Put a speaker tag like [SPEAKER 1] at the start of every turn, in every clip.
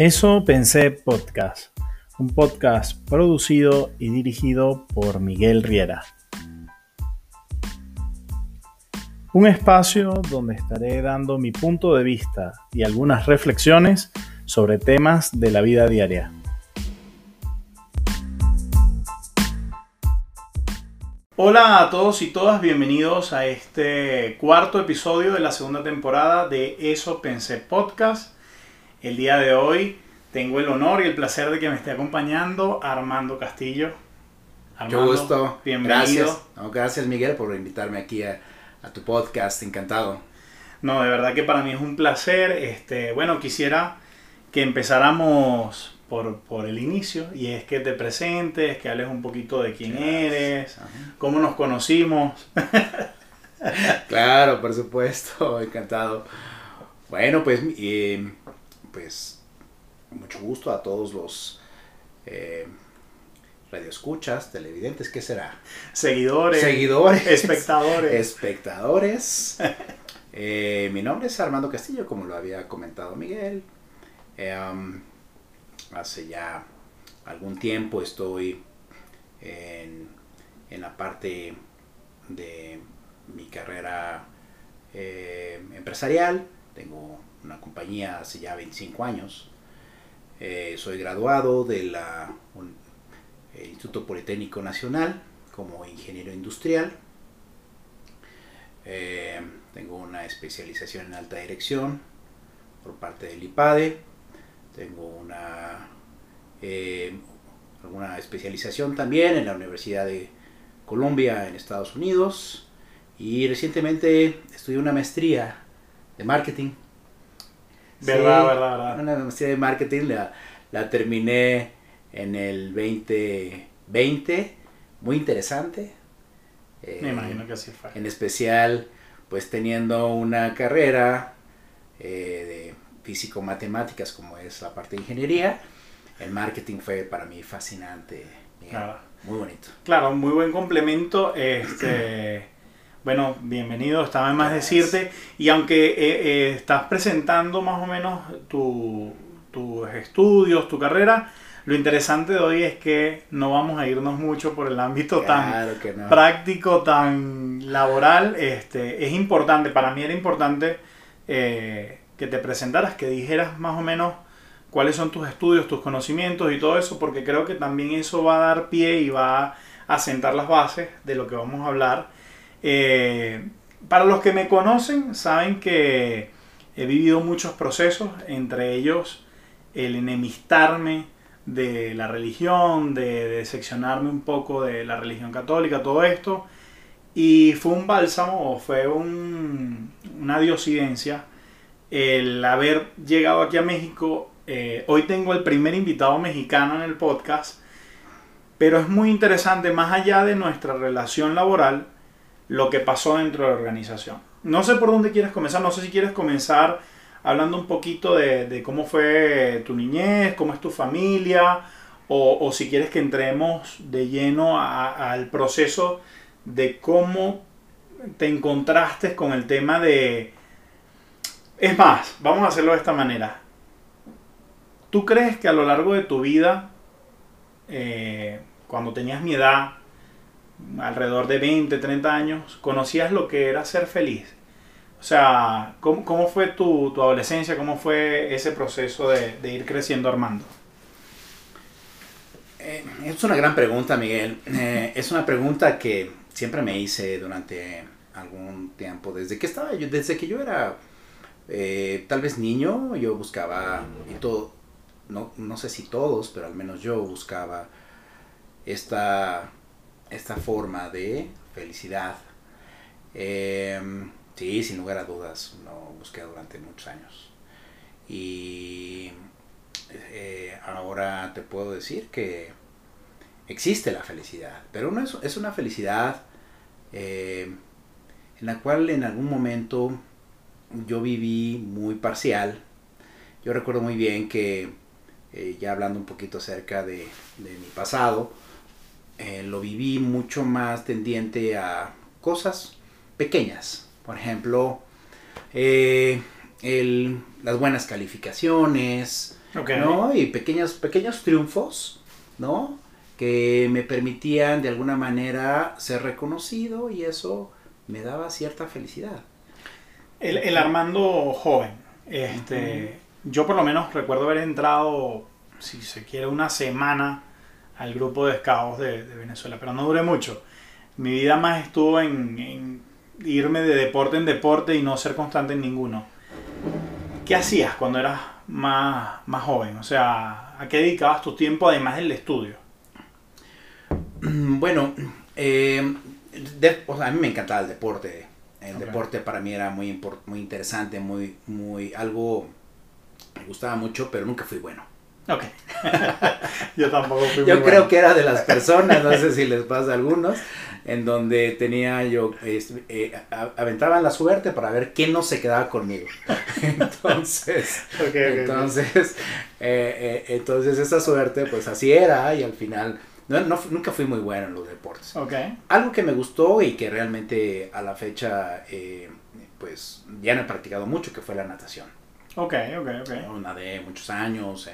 [SPEAKER 1] Eso pensé podcast, un podcast producido y dirigido por Miguel Riera. Un espacio donde estaré dando mi punto de vista y algunas reflexiones sobre temas de la vida diaria. Hola a todos y todas, bienvenidos a este cuarto episodio de la segunda temporada de Eso Pensé Podcast. El día de hoy tengo el honor y el placer de que me esté acompañando Armando Castillo.
[SPEAKER 2] Armando, Qué gusto. Bienvenido. Gracias. gracias Miguel por invitarme aquí a, tu podcast, encantado.
[SPEAKER 1] No, de verdad que para mí es un placer. Este, bueno, quisiera que empezáramos por, el inicio y es que te presentes, que hables un poquito de quién eres, cómo nos conocimos.
[SPEAKER 2] claro, por supuesto, encantado. Bueno, pues, eh, pues mucho gusto a todos los eh, radioescuchas, televidentes, ¿qué será?
[SPEAKER 1] Seguidores.
[SPEAKER 2] Seguidores.
[SPEAKER 1] Espectadores.
[SPEAKER 2] espectadores. Eh, mi nombre es Armando Castillo, como lo había comentado Miguel. Um, hace ya algún tiempo estoy en, la parte de mi carrera eh, empresarial. Tengo una compañía hace ya 25 años. Eh, soy graduado del eh, Instituto Politécnico Nacional como ingeniero industrial. tengo una especialización en alta dirección por parte del IPADE tengo una, eh, alguna especialización también en la Universidad de Columbia en Estados Unidos y recientemente estudié una maestría de marketing.
[SPEAKER 1] Verdad, verdad, verdad.
[SPEAKER 2] Una maestría de marketing la, la terminé en el 2020, muy interesante.
[SPEAKER 1] Me imagino que así fue.
[SPEAKER 2] En especial, pues teniendo una carrera eh, de físico-matemáticas como es la parte de ingeniería, el marketing fue para mí fascinante. Muy bonito.
[SPEAKER 1] Claro, muy buen complemento. Este, bueno, bienvenido, estaba en más decirte. Y aunque eh, eh, estás presentando más o menos tus estudios, tu carrera, lo interesante de hoy es que no vamos a irnos mucho por el ámbito tan práctico, tan laboral. Este, es importante, para mí era importante eh, que te presentaras, que dijeras más o menos cuáles son tus estudios, tus conocimientos y todo eso, porque creo que también eso va a dar pie y va a sentar las bases de lo que vamos a hablar. Eh, para los que me conocen, saben que he vivido muchos procesos, entre ellos el enemistarme de la religión, de, seccionarme un poco de la religión católica, todo esto. Y fue un bálsamo o fue una diosidencia el haber llegado aquí a México. Eh, hoy tengo el primer invitado mexicano en el podcast, pero es muy interesante, más allá de nuestra relación laboral, lo que pasó dentro de la organización. No sé por dónde quieres comenzar, no sé si quieres comenzar hablando un poquito de, cómo fue tu niñez, cómo es tu familia, o, si quieres que entremos de lleno al proceso de cómo te encontraste con el tema de, es más, vamos a hacerlo de esta manera. ¿Tú crees que a lo largo de tu vida, eh, cuando tenías mi edad, alrededor de 20, 30 años, conocías lo que era ser feliz? O sea, ¿cómo, fue tu, adolescencia? ¿Cómo fue ese proceso de, ir creciendo Armando?
[SPEAKER 2] Eh, es una gran pregunta, Miguel. Eh, es una pregunta que siempre me hice durante algún tiempo, desde que estaba yo, desde que yo era eh, tal vez niño, yo buscaba, y todo, no, no sé si todos, pero al menos yo buscaba esta, esta forma de felicidad. Em, sí, sin lugar a dudas, lo busqué durante muchos años. Y eh, ahora te puedo decir que existe la felicidad, pero no es, es una felicidad eh, en la cual en algún momento yo viví muy parcial. Yo recuerdo muy bien que, eh, ya hablando un poquito acerca de, mi pasado, eh, lo viví mucho más tendiente a cosas pequeñas. Por ejemplo, eh, el, las buenas calificaciones, ¿no? Y pequeños, pequeños triunfos, ¿no? Que me permitían de alguna manera ser reconocido y eso me daba cierta felicidad.
[SPEAKER 1] El, Armando joven, este, yo por lo menos recuerdo haber entrado, si se quiere, una semana al grupo de scouts de, Venezuela, pero no duré mucho. Mi vida más estuvo en, irme de deporte en deporte y no ser constante en ninguno. ¿Qué hacías cuando eras más, más joven? O sea, ¿a qué dedicabas tu tiempo además del estudio?
[SPEAKER 2] Bueno, eh, a mí me encantaba el deporte. El deporte para mí era muy, muy interesante, muy, muy, algo, me gustaba mucho, pero nunca fui bueno.
[SPEAKER 1] Ok. Yo tampoco fui
[SPEAKER 2] Yo creo que era de las personas, no sé si les pasa a algunos, en donde tenía yo, eh, aventaban la suerte para ver quién no se quedaba conmigo. Entonces, entonces, eh, eh, entonces esa suerte, pues así era y al final, no, nunca fui muy bueno en los deportes.
[SPEAKER 1] Okay.
[SPEAKER 2] Algo que me gustó y que realmente a la fecha, pues ya no he practicado mucho, que fue la natación.
[SPEAKER 1] Ok, ok, ok.
[SPEAKER 2] Nadé muchos años.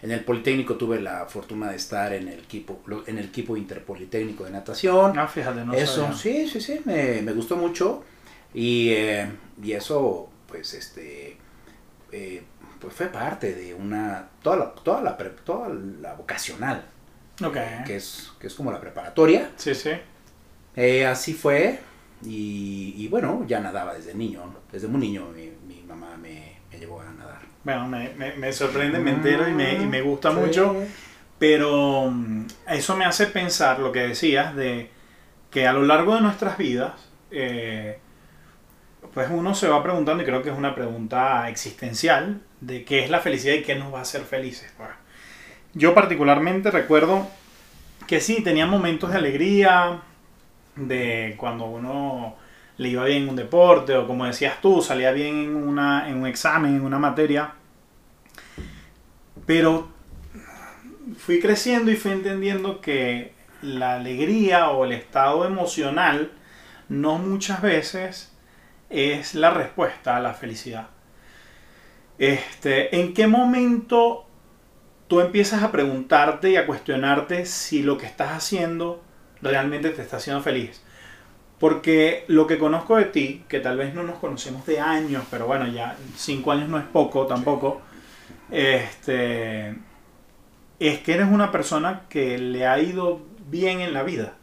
[SPEAKER 2] En el Politécnico tuve la fortuna de estar en el equipo, en el equipo interpolitécnico de natación.
[SPEAKER 1] Ah, fíjate, no
[SPEAKER 2] Eso, sí, sí, sí, me, gustó mucho. Y, eh, y, eso, pues, este, eh, pues fue parte de una, toda la, toda la, toda la vocacional.
[SPEAKER 1] Okay.
[SPEAKER 2] Que es, que es como la preparatoria.
[SPEAKER 1] Sí, sí.
[SPEAKER 2] Eh, así fue. Y, y, bueno, ya nadaba desde niño. Desde muy niño mi, mi mamá me, me llevó a
[SPEAKER 1] bueno, me, me, sorprende, me entero y me, y me gusta mucho, pero mm, eso me hace pensar lo que decías de que a lo largo de nuestras vidas, eh, pues uno se va preguntando, y creo que es una pregunta existencial, de qué es la felicidad y qué nos va a hacer felices. Yo particularmente recuerdo que sí, tenía momentos de alegría, de cuando uno le iba bien en un deporte o como decías tú, salía bien en, una, en un examen, en una materia. Pero fui creciendo y fui entendiendo que la alegría o el estado emocional no muchas veces es la respuesta a la felicidad. Este, ¿En qué momento tú empiezas a preguntarte y a cuestionarte si lo que estás haciendo realmente te está haciendo feliz? Porque lo que conozco de ti, que tal vez no nos conocemos de años, pero bueno, ya cinco años no es poco tampoco, este, es que eres una persona que le ha ido bien en la vida.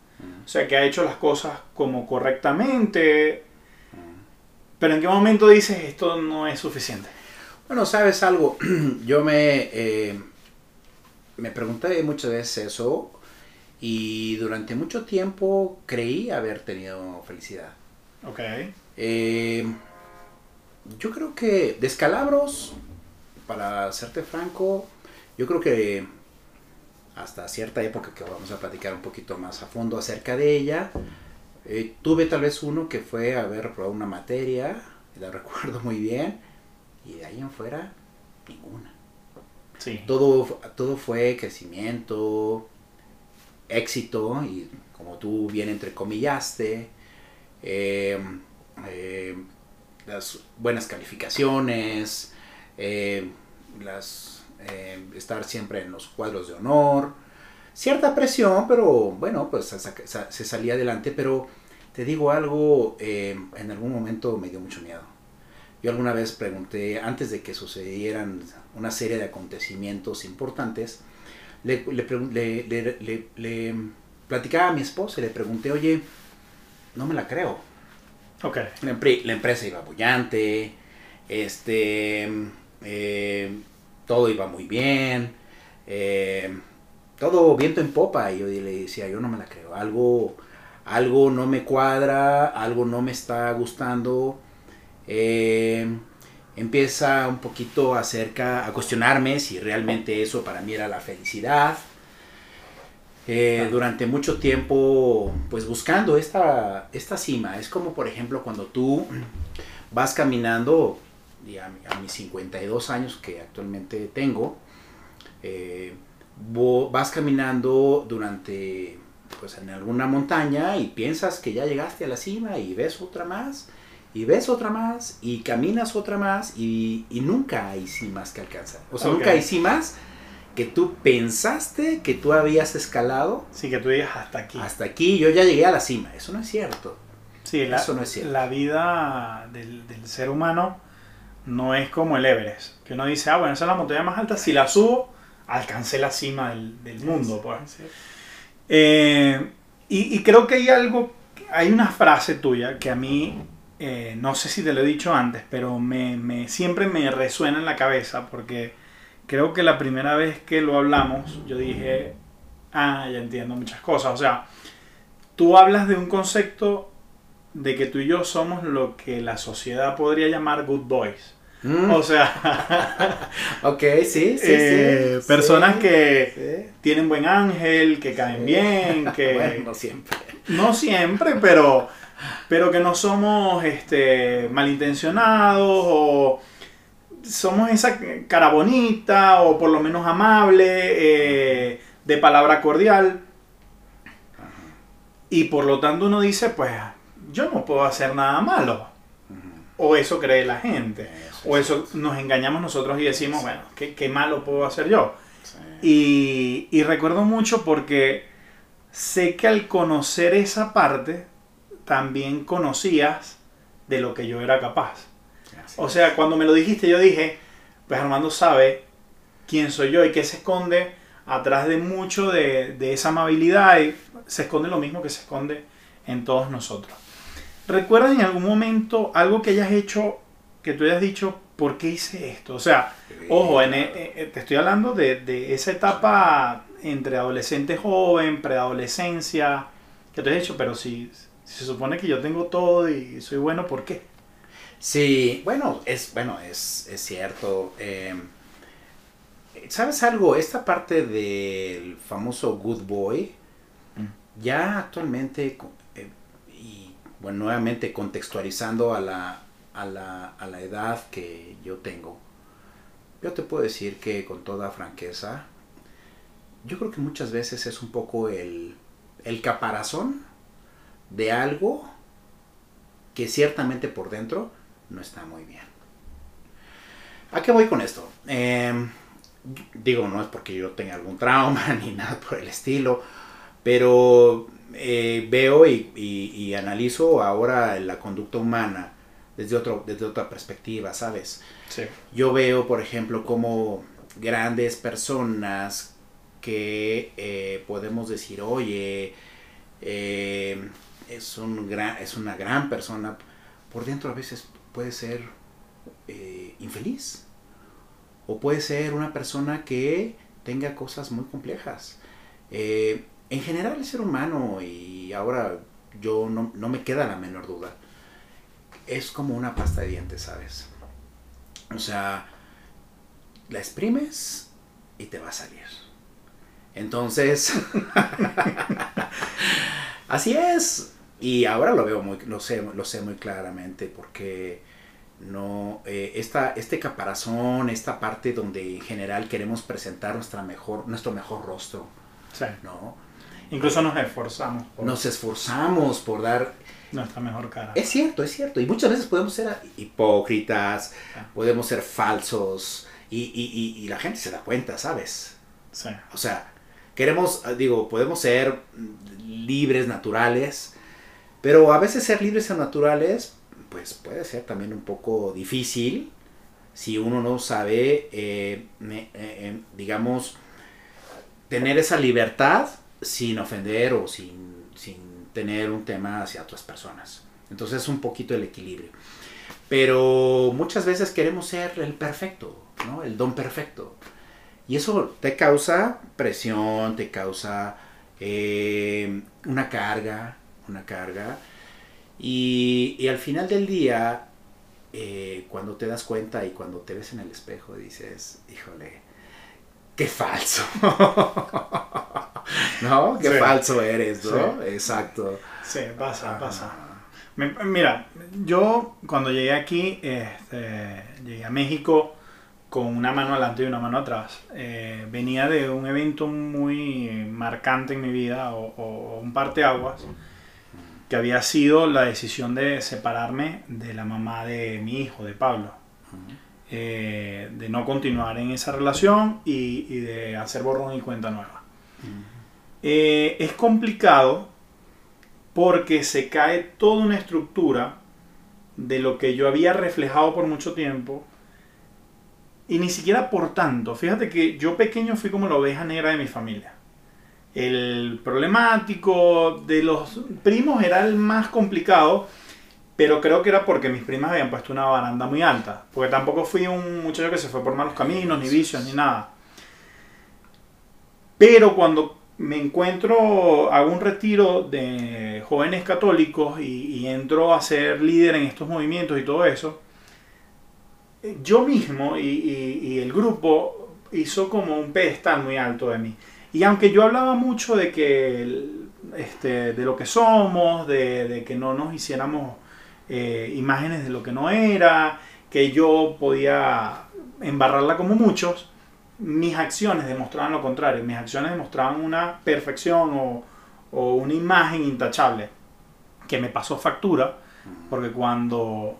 [SPEAKER 1] O sea, que ha hecho las cosas como correctamente. Pero ¿en qué momento dices esto no es suficiente?
[SPEAKER 2] Bueno, sabes algo, yo me, eh, me pregunté muchas veces eso y durante mucho tiempo creí haber tenido felicidad.
[SPEAKER 1] Ok.
[SPEAKER 2] Eh, yo creo que descalabros para serte franco, yo creo que hasta cierta época que vamos a platicar un poquito más a fondo acerca de ella, eh, tuve tal vez uno que fue haber reprobado una materia, la recuerdo muy bien, y de ahí en fuera, ninguna.
[SPEAKER 1] Sí.
[SPEAKER 2] Todo, todo fue crecimiento, éxito, y como tú bien entrecomillaste, eh, las buenas calificaciones, eh, las, estar siempre en los cuadros de honor, cierta presión, pero bueno, pues se, salía adelante, pero te digo algo, en algún momento me dio mucho miedo. Yo alguna vez pregunté, antes de que sucedieran una serie de acontecimientos importantes, le, le, le, platicaba a mi esposa y le pregunté, oye, no me la creo.
[SPEAKER 1] Ok.
[SPEAKER 2] La, empresa iba bullante, este, eh, todo iba muy bien, eh, todo viento en popa. Y yo le decía, yo no me la creo, algo, algo no me cuadra, algo no me está gustando. Eh, empieza un poquito acerca a cuestionarme si realmente eso para mí era la felicidad. durante mucho tiempo, pues buscando esta, esta cima. Es como, por ejemplo, cuando tú vas caminando a, mis 52 años que actualmente tengo, eh, vas caminando durante, pues en alguna montaña y piensas que ya llegaste a la cima y ves otra más y ves otra más, y caminas otra más, y, y nunca hay cimas que alcanzar. O sea,
[SPEAKER 1] Ok.
[SPEAKER 2] nunca hay cimas que tú pensaste que tú habías escalado
[SPEAKER 1] Sí, que tú digas hasta aquí.
[SPEAKER 2] hasta aquí, yo ya llegué a la cima. Eso no es cierto.
[SPEAKER 1] Sí, la,
[SPEAKER 2] Eso no es cierto.
[SPEAKER 1] la vida del, del ser humano no es como el Everest. Que uno dice, ah, bueno, esa es la montaña más alta. Si la subo, alcancé la cima del, del mundo. Pues. Eh, y, y creo que hay algo, hay una frase tuya que a mí, eh, no sé si te lo he dicho antes, pero me, me- siempre me resuena en la cabeza porque creo que la primera vez que lo hablamos, yo dije, ah, ya entiendo muchas cosas. O sea, tú hablas de un concepto de que tú y yo somos lo que la sociedad podría llamar good boys.
[SPEAKER 2] Mm,
[SPEAKER 1] O sea,
[SPEAKER 2] ok, sí, sí,
[SPEAKER 1] eh,
[SPEAKER 2] sí.
[SPEAKER 1] personas
[SPEAKER 2] sí,
[SPEAKER 1] que
[SPEAKER 2] sí.
[SPEAKER 1] tienen buen ángel, que caen bien, que
[SPEAKER 2] Bueno, no siempre.
[SPEAKER 1] no siempre, pero pero que no somos este malintencionados o somos esa cara bonita o por lo menos amable, eh, de palabra cordial. Y por lo tanto uno dice, pues yo no puedo hacer nada malo. O eso cree la gente. O eso nos engañamos nosotros y decimos, bueno, ¿qué, qué malo puedo hacer yo? Y, y recuerdo mucho porque sé que al conocer esa parte, también conocías de lo que yo era capaz. O sea, cuando me lo dijiste, yo dije, pues Armando sabe quién soy yo y que se esconde atrás de mucho de, de esa amabilidad y se esconde lo mismo que se esconde en todos nosotros. ¿Recuerdas en algún momento algo que hayas hecho, que tú hayas dicho, ¿por qué hice esto? O sea, Ojo, en, e- eh, te estoy hablando de, de esa etapa entre adolescente joven, preadolescencia, que te he dicho, pero si, si se supone que yo tengo todo y soy bueno, ¿por qué?
[SPEAKER 2] Sí, bueno, es, bueno, es, es cierto. eh, ¿Sabes algo? Esta parte del famoso Good Boy, ya actualmente, eh, y bueno, nuevamente contextualizando a la, a, la, a la edad que yo tengo, yo te puedo decir que con toda franqueza, yo creo que muchas veces es un poco el, el caparazón de algo que ciertamente por dentro no está muy bien. ¿A qué voy con esto? Eh, digo, no es porque yo tenga algún trauma ni nada por el estilo, pero eh, veo y, y- y analizo ahora la conducta humana desde, otro, desde otra perspectiva, ¿sabes?
[SPEAKER 1] Sí.
[SPEAKER 2] Yo veo, por ejemplo, como grandes personas que eh, podemos decir, oye, eh, es, un gran, es una gran persona, por dentro a veces puede ser eh, infeliz. O puede ser una persona que tenga cosas muy complejas. Eh, en general el ser humano, y ahora yo no, no me queda la menor duda, es como una pasta de dientes, ¿sabes? O sea, la exprimes y te va a salir. Entonces, así es. Y ahora lo veo muy, lo sé, lo sé muy claramente porque no, eh, esta, este caparazón, esta parte donde en general queremos presentar nuestra mejor, nuestro mejor rostro,
[SPEAKER 1] Sí.
[SPEAKER 2] ¿no?
[SPEAKER 1] Incluso nos esforzamos por
[SPEAKER 2] Nos esforzamos por dar
[SPEAKER 1] nuestra mejor cara.
[SPEAKER 2] Es cierto, es cierto. Y muchas veces podemos ser hipócritas, podemos ser falsos y, y- y- y la gente se da cuenta, ¿sabes?
[SPEAKER 1] Sí.
[SPEAKER 2] O sea, queremos, digo, podemos ser libres, naturales, pero a veces ser libres o naturales, pues puede ser también un poco difícil si uno no sabe, eh, eh, eh, digamos, tener esa libertad sin ofender o sin, sin tener un tema hacia otras personas. Entonces es un poquito el equilibrio. Pero muchas veces queremos ser el perfecto, ¿no? El don perfecto. Y eso te causa presión, te causa eh, una carga, una carga. Y, y al final del día, eh, cuando te das cuenta y cuando te ves en el espejo, dices, híjole, qué falso. ¿No? Qué
[SPEAKER 1] Sí.
[SPEAKER 2] falso eres, ¿no?
[SPEAKER 1] Sí.
[SPEAKER 2] Exacto.
[SPEAKER 1] Sí, pasa, pasa. Mira, yo cuando llegué aquí, este, llegué a México con una mano adelante y una mano atrás. Eh, venía de un evento muy marcante en mi vida, o, o un parteaguas, que había sido la decisión de separarme de la mamá de mi hijo, de Pablo. Eh, de no continuar en esa relación y, de hacer borrón y cuenta nueva. Eh, es complicado porque se cae toda una estructura de lo que yo había reflejado por mucho tiempo y ni siquiera por tanto. Fíjate que yo pequeño fui como la oveja negra de mi familia. El problemático de los primos era el más complicado, pero creo que era porque mis primas habían puesto una baranda muy alta. Porque tampoco fui un muchacho que se fue por malos caminos, ni vicios, ni nada. Pero cuando me encuentro, hago un retiro de jóvenes católicos y, entro a ser líder en estos movimientos y todo eso, yo mismo y, el grupo hizo como un pedestal muy alto de mí. Y aunque yo hablaba mucho de que este, de lo que somos, de, que no nos hiciéramos eh, imágenes de lo que no era, que yo podía embarrarla como muchos, mis acciones demostraban lo contrario. Mis acciones demostraban una perfección o, una imagen intachable que me pasó factura, porque cuando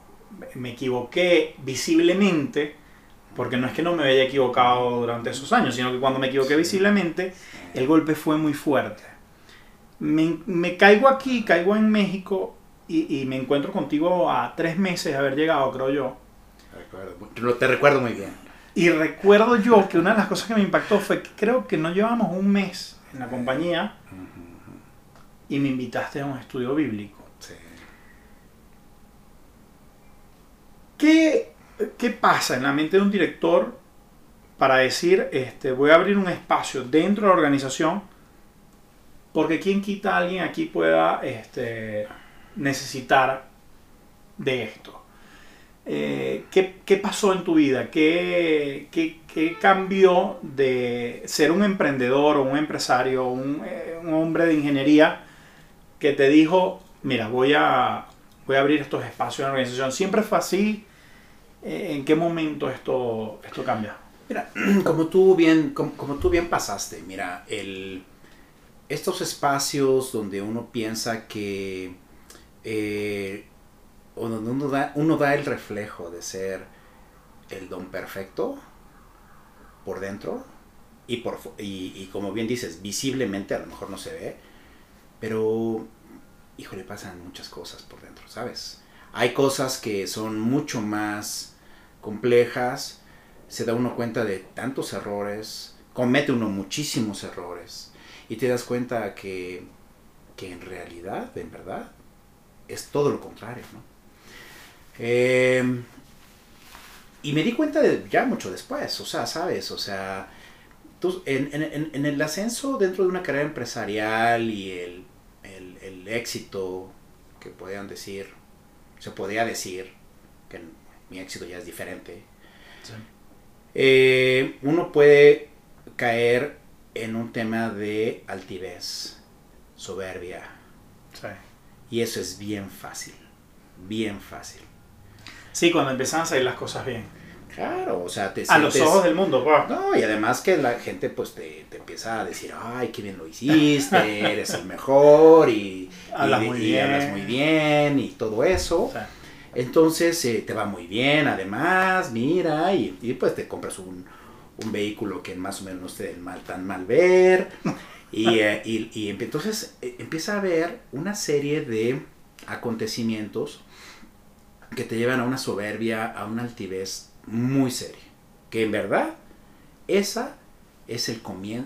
[SPEAKER 1] me equivoqué visiblemente, porque no es que no me haya equivocado durante esos años, sino que cuando me equivoqué visiblemente, el golpe fue muy fuerte. Me, caigo aquí, caigo en México y, y, me encuentro contigo a tres meses de haber llegado, creo yo.
[SPEAKER 2] Te recuerdo muy bien.
[SPEAKER 1] Y recuerdo yo que una de las cosas que me impactó fue que creo que no llevamos un mes en la compañía y me invitaste a un estudio bíblico. ¿Qué, ¿Qué, pasa en la mente de un director para decir, este, voy a abrir un espacio dentro de la organización? Porque quien quita a alguien aquí pueda este, necesitar de esto. Eh, ¿qué, pasó en tu vida? ¿Qué, ¿Qué, cambió de ser un emprendedor o un empresario, un, eh, un, hombre de ingeniería que te dijo, mira, voy a, voy a abrir estos espacios en la organización? ¿Siempre fue así? Eh, ¿En qué momento esto, esto cambia?
[SPEAKER 2] Mira, como tú bien, como, tú bien pasaste, mira, el, estos espacios donde uno piensa que o donde uno da, uno da el reflejo de ser el don perfecto por dentro y, por, y, como bien dices, visiblemente a lo mejor no se ve, pero, híjole, pasan muchas cosas por dentro, ¿sabes? Hay cosas que son mucho más complejas, se da uno cuenta de tantos errores, comete uno muchísimos errores y te das cuenta que, que en realidad, en verdad, es todo lo contrario, ¿no? Em, y me di cuenta de, ya mucho después, o sea, ¿sabes? O sea, tú, en, el ascenso dentro de una carrera empresarial y el, éxito que podían decir, se podía decir, que mi éxito ya es diferente, eh, uno puede caer en un tema de altivez, soberbia. Y eso es bien fácil, bien fácil.
[SPEAKER 1] Sí, cuando empiezan a salir las cosas bien.
[SPEAKER 2] Claro, o sea, te
[SPEAKER 1] A los ojos del mundo, pues.
[SPEAKER 2] No, y además que la gente pues te, empieza a decir, ay, qué bien lo hiciste, eres el mejor y
[SPEAKER 1] hablas, muy, bien.
[SPEAKER 2] hablas muy bien y todo eso. Entonces eh, te va muy bien, además, mira, y, y pues te compras un, vehículo que más o menos no esté mal, tan mal ver. y, eh, y, y, entonces eh, empieza a haber una serie de acontecimientos que te llevan a una soberbia, a una altivez muy seria. Que en verdad, esa es el,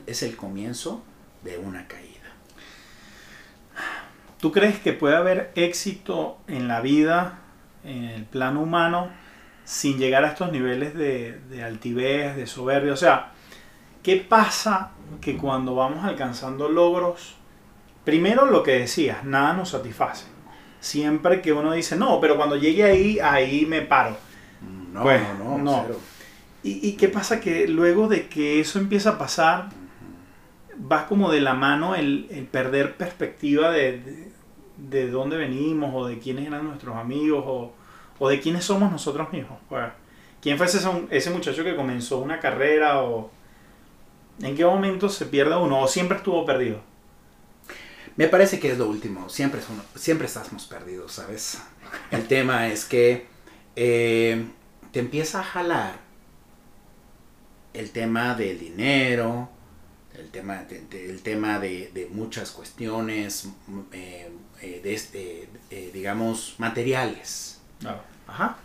[SPEAKER 2] es el comienzo de una caída.
[SPEAKER 1] ¿Tú crees que puede haber éxito en la vida, en el plano humano, sin llegar a estos niveles de, de altivez, de soberbia? O sea, ¿qué pasa que cuando vamos alcanzando logros, primero lo que decías, nada nos satisface? siempre que uno dice, no, pero cuando llegue ahí, ahí me paro.
[SPEAKER 2] No, pues, no, no.
[SPEAKER 1] ¿Y, qué pasa? Que luego de que eso empieza a pasar, va como de la mano el, perder perspectiva de, de, dónde venimos o de quiénes eran nuestros amigos o, o de quiénes somos nosotros mismos. Pues, ¿Quién fue ese, ese muchacho que comenzó una carrera o en qué momento se pierde uno o siempre estuvo perdido?
[SPEAKER 2] Me parece que es lo último. Siempre, uno- siempre estamos perdidos, ¿sabes? El tema es que eh, te empieza a jalar el tema del dinero, el tema de, de- el tema de, de muchas cuestiones, eh, eh, de este, eh, digamos, materiales.
[SPEAKER 1] Claro.
[SPEAKER 2] Ajá.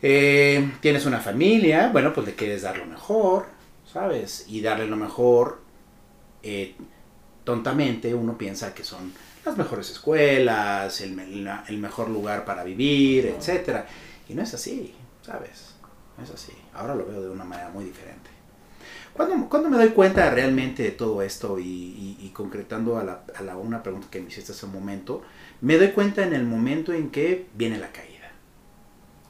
[SPEAKER 2] Tienes una familia, bueno, pues le quieres dar lo mejor, ¿sabes? Y darle lo mejor, tontamente uno piensa que son las mejores escuelas, el, la- el mejor lugar para vivir, etcétera. Y no es así, ¿sabes? No es así. Ahora lo veo de una manera muy diferente. ¿Cuándo, cuándo me doy cuenta realmente de todo esto y, y- y concretando a, la, a la- una pregunta que me hiciste hace un momento? Me doy cuenta en el momento en que viene la caída.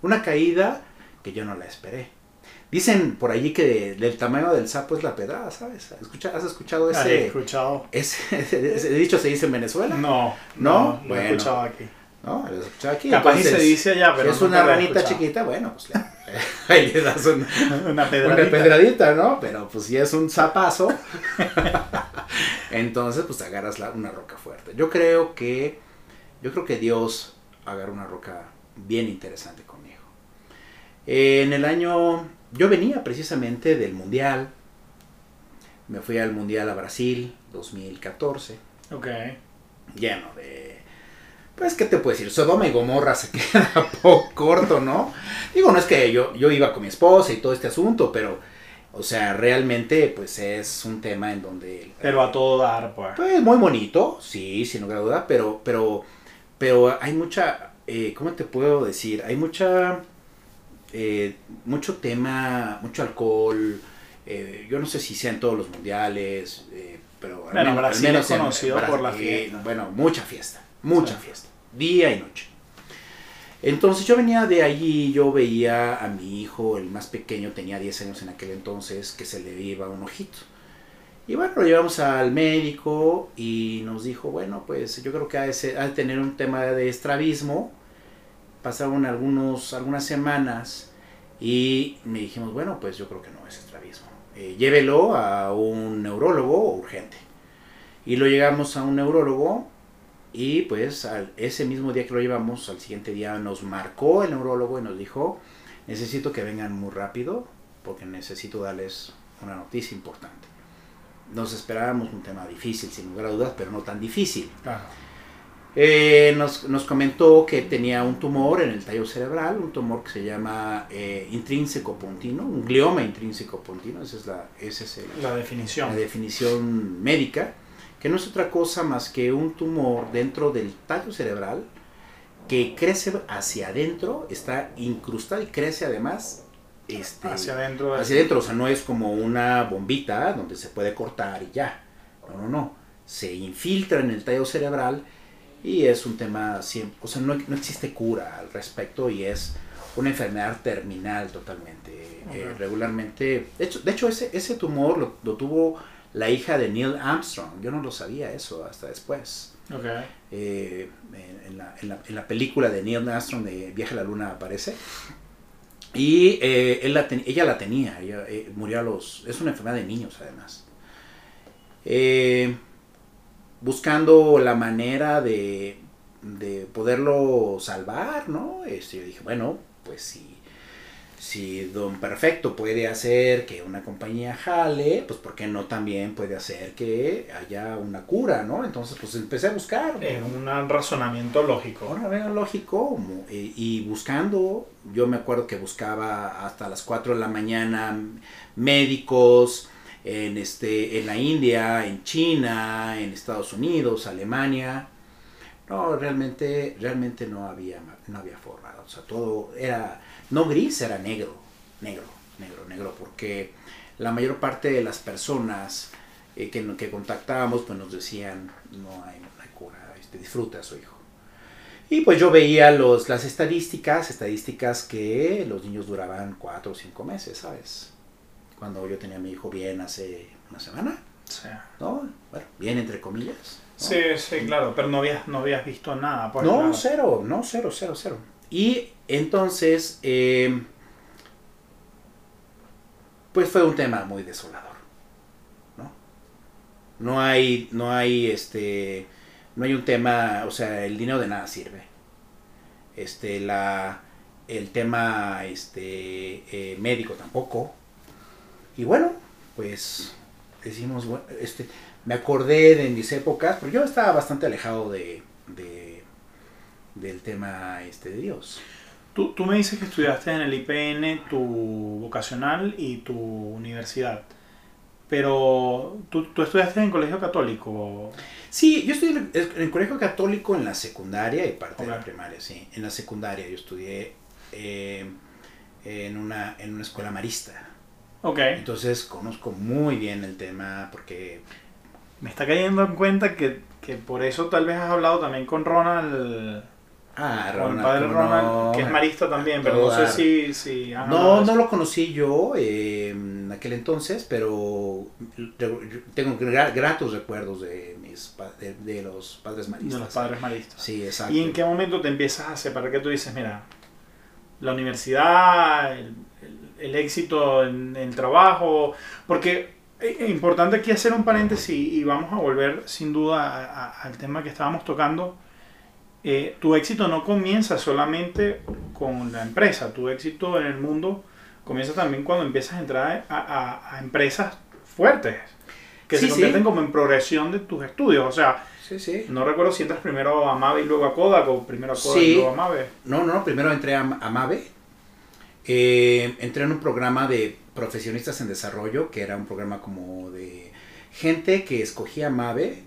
[SPEAKER 2] Una caída que yo no la esperé. Dicen por allí que del tamaño del sapo es la pedrada, ¿sabes? ¿Escucha- ¿Has escuchado
[SPEAKER 1] Ah, he
[SPEAKER 2] ese,
[SPEAKER 1] escuchado.
[SPEAKER 2] ese, ese dicho se dice en Venezuela?
[SPEAKER 1] No,
[SPEAKER 2] ¿No?
[SPEAKER 1] no, lo he escuchado aquí.
[SPEAKER 2] ¿No? ¿Lo has escuchado aquí?
[SPEAKER 1] Capaz y se dice allá, pero
[SPEAKER 2] si es una ranita chiquita, bueno, pues le, ahí le das un,
[SPEAKER 1] Una
[SPEAKER 2] una
[SPEAKER 1] pedradita.
[SPEAKER 2] pedradita, ¿no? Pero pues si es un zapazo, entonces pues agarras la- una roca fuerte. Yo creo que, yo creo que Dios agarró una roca bien interesante conmigo. En el año, yo venía precisamente del Mundial, me fui al Mundial a Brasil 2014,
[SPEAKER 1] Ok.
[SPEAKER 2] lleno de... Pues, ¿qué te puedo decir? Sodoma y Gomorra se queda poco corto, ¿no? Digo, no es que yo, yo iba con mi esposa y todo este asunto, pero, o sea, realmente, pues es un tema en donde...
[SPEAKER 1] Pero a todo dar, pues.
[SPEAKER 2] Pues muy bonito, sí, sin lugar a duda, pero, pero, pero hay mucha, eh, ¿cómo te puedo decir? Hay mucha, eh, mucho tema, mucho alcohol, eh, yo no sé si sea en todos los mundiales, eh, pero al
[SPEAKER 1] Bueno,
[SPEAKER 2] menos- al
[SPEAKER 1] Brasil
[SPEAKER 2] menos
[SPEAKER 1] es
[SPEAKER 2] en
[SPEAKER 1] conocido por la fiesta.
[SPEAKER 2] bueno, mucha fiesta, mucha
[SPEAKER 1] Sí.
[SPEAKER 2] fiesta, día y noche. Entonces yo venía de allí, yo veía a mi hijo, el más pequeño, tenía 10 años en aquel entonces, que se le iba un ojito. Y bueno, lo llevamos al médico y nos dijo, bueno, pues yo creo que de tener un tema de estrabismo. Pasaron algunos, algunas semanas y me dijimos, bueno, pues yo creo que no es estrabismo. Eh, llévelo a un neurólogo urgente. Y lo llegamos a un neurólogo y pues al- ese mismo día que lo llevamos, al siguiente día nos marcó el neurólogo y nos dijo, necesito que vengan muy rápido porque necesito darles una noticia importante. Nos esperábamos un tema difícil, sin lugar a dudas, pero no tan difícil.
[SPEAKER 1] Claro.
[SPEAKER 2] Eh, nos, nos comentó que tenía un tumor en el tallo cerebral, un tumor que se llama eh, intrínseco pontino, un glioma intrínseco pontino, esa es la, esa es el-
[SPEAKER 1] La definición.
[SPEAKER 2] la definición médica, que no es otra cosa más que un tumor dentro del tallo cerebral que crece hacia adentro, está incrustado y crece además este,
[SPEAKER 1] Hacia adentro. de-
[SPEAKER 2] hacia adentro, o sea, no es como una bombita donde se puede cortar y ya. No, no, no. Se infiltra en el tallo cerebral y es un tema siempre, o sea, no, no existe cura al respecto y es una enfermedad terminal totalmente. Eh, regularmente, de hecho, de hecho ese, ese tumor lo, lo tuvo la hija de Neil Armstrong. Yo no lo sabía eso hasta después.
[SPEAKER 1] Ok.
[SPEAKER 2] Eh, en, la, en la- en la película de Neil Armstrong de Viaje a la Luna aparece. Y eh, él la ten- ella la tenía, ella, eh, murió a los... Es una enfermedad de niños además. Eh, buscando la manera de, de poderlo salvar, ¿no? Este, yo dije, bueno, pues si, si Don Perfecto puede hacer que una compañía jale, pues ¿por qué no también puede hacer que haya una cura, ¿no? Entonces pues empecé a buscar. ¿no?
[SPEAKER 1] Es un razonamiento lógico.
[SPEAKER 2] Ahora veo lógico eh, y buscando, yo me acuerdo que buscaba hasta las 4 de la mañana médicos en este en la India, en China, en Estados Unidos, Alemania. No, realmente realmente no había no había forma, o sea, todo era no gris, era negro, negro, negro, negro porque la mayor parte de las personas eh, que, que contactábamos pues nos decían no hay, no hay cura, este, disfruta a su hijo. Y pues yo veía los, las estadísticas, estadísticas que los niños duraban cuatro o cinco meses, ¿sabes? Cuando yo tenía a mi hijo bien hace una semana,
[SPEAKER 1] Sí.
[SPEAKER 2] ¿no? Bueno, bien entre comillas.
[SPEAKER 1] Sí, sí, claro, pero no habías, no habías visto nada. Pues,
[SPEAKER 2] no,
[SPEAKER 1] claro.
[SPEAKER 2] cero, no, cero, cero, cero. Y entonces, eh, pues fue un tema muy desolador, ¿no? No hay, no hay, este, no hay un tema, o sea, el dinero de nada sirve. Este, la, el tema, este, eh, médico tampoco. Y bueno, pues decimos, bueno, este, me acordé de mis épocas, porque yo estaba bastante alejado de, de del tema este de Dios.
[SPEAKER 1] Tú, tú me dices que estudiaste en el IPN tu vocacional y tu universidad. Pero, ¿tú, tú estudiaste en colegio católico?
[SPEAKER 2] Sí, yo estudié en el, colegio católico en la secundaria y parte de la primaria, sí. En la secundaria yo estudié eh, en, una, en una escuela marista.
[SPEAKER 1] Ok.
[SPEAKER 2] Entonces conozco muy bien el tema porque...
[SPEAKER 1] Me está cayendo en cuenta que, que por eso tal vez has hablado también con Ronald,
[SPEAKER 2] Ah,
[SPEAKER 1] con el
[SPEAKER 2] Ronald,
[SPEAKER 1] padre Ronald,
[SPEAKER 2] no.
[SPEAKER 1] que es marista también, pero no sé si...
[SPEAKER 2] No, no lo conocí yo eh, en aquel entonces, pero tengo gra- gratos recuerdos de mis de, de los padres maristas.
[SPEAKER 1] De los padres maristas.
[SPEAKER 2] Sí, exacto.
[SPEAKER 1] ¿Y en qué momento te empiezas a separar? Que tú dices, mira, la universidad, el, el- el éxito en el trabajo, porque es importante aquí hacer un paréntesis y vamos a volver sin duda a- a- al tema que estábamos tocando. Eh, tu éxito no comienza solamente con la empresa, tu éxito en el mundo comienza también cuando empiezas a entrar a, a- empresas fuertes, que
[SPEAKER 2] Sí,
[SPEAKER 1] se
[SPEAKER 2] sí.
[SPEAKER 1] convierten como en progresión de tus estudios. O sea,
[SPEAKER 2] Sí, sí.
[SPEAKER 1] no recuerdo si entras primero a Mave y luego a Kodak o primero a Kodak
[SPEAKER 2] Sí.
[SPEAKER 1] y luego a Mave.
[SPEAKER 2] No, no, primero entré a, a Mave. Eh, entré en un programa de profesionistas en desarrollo, que era un programa como de gente que escogía Mave.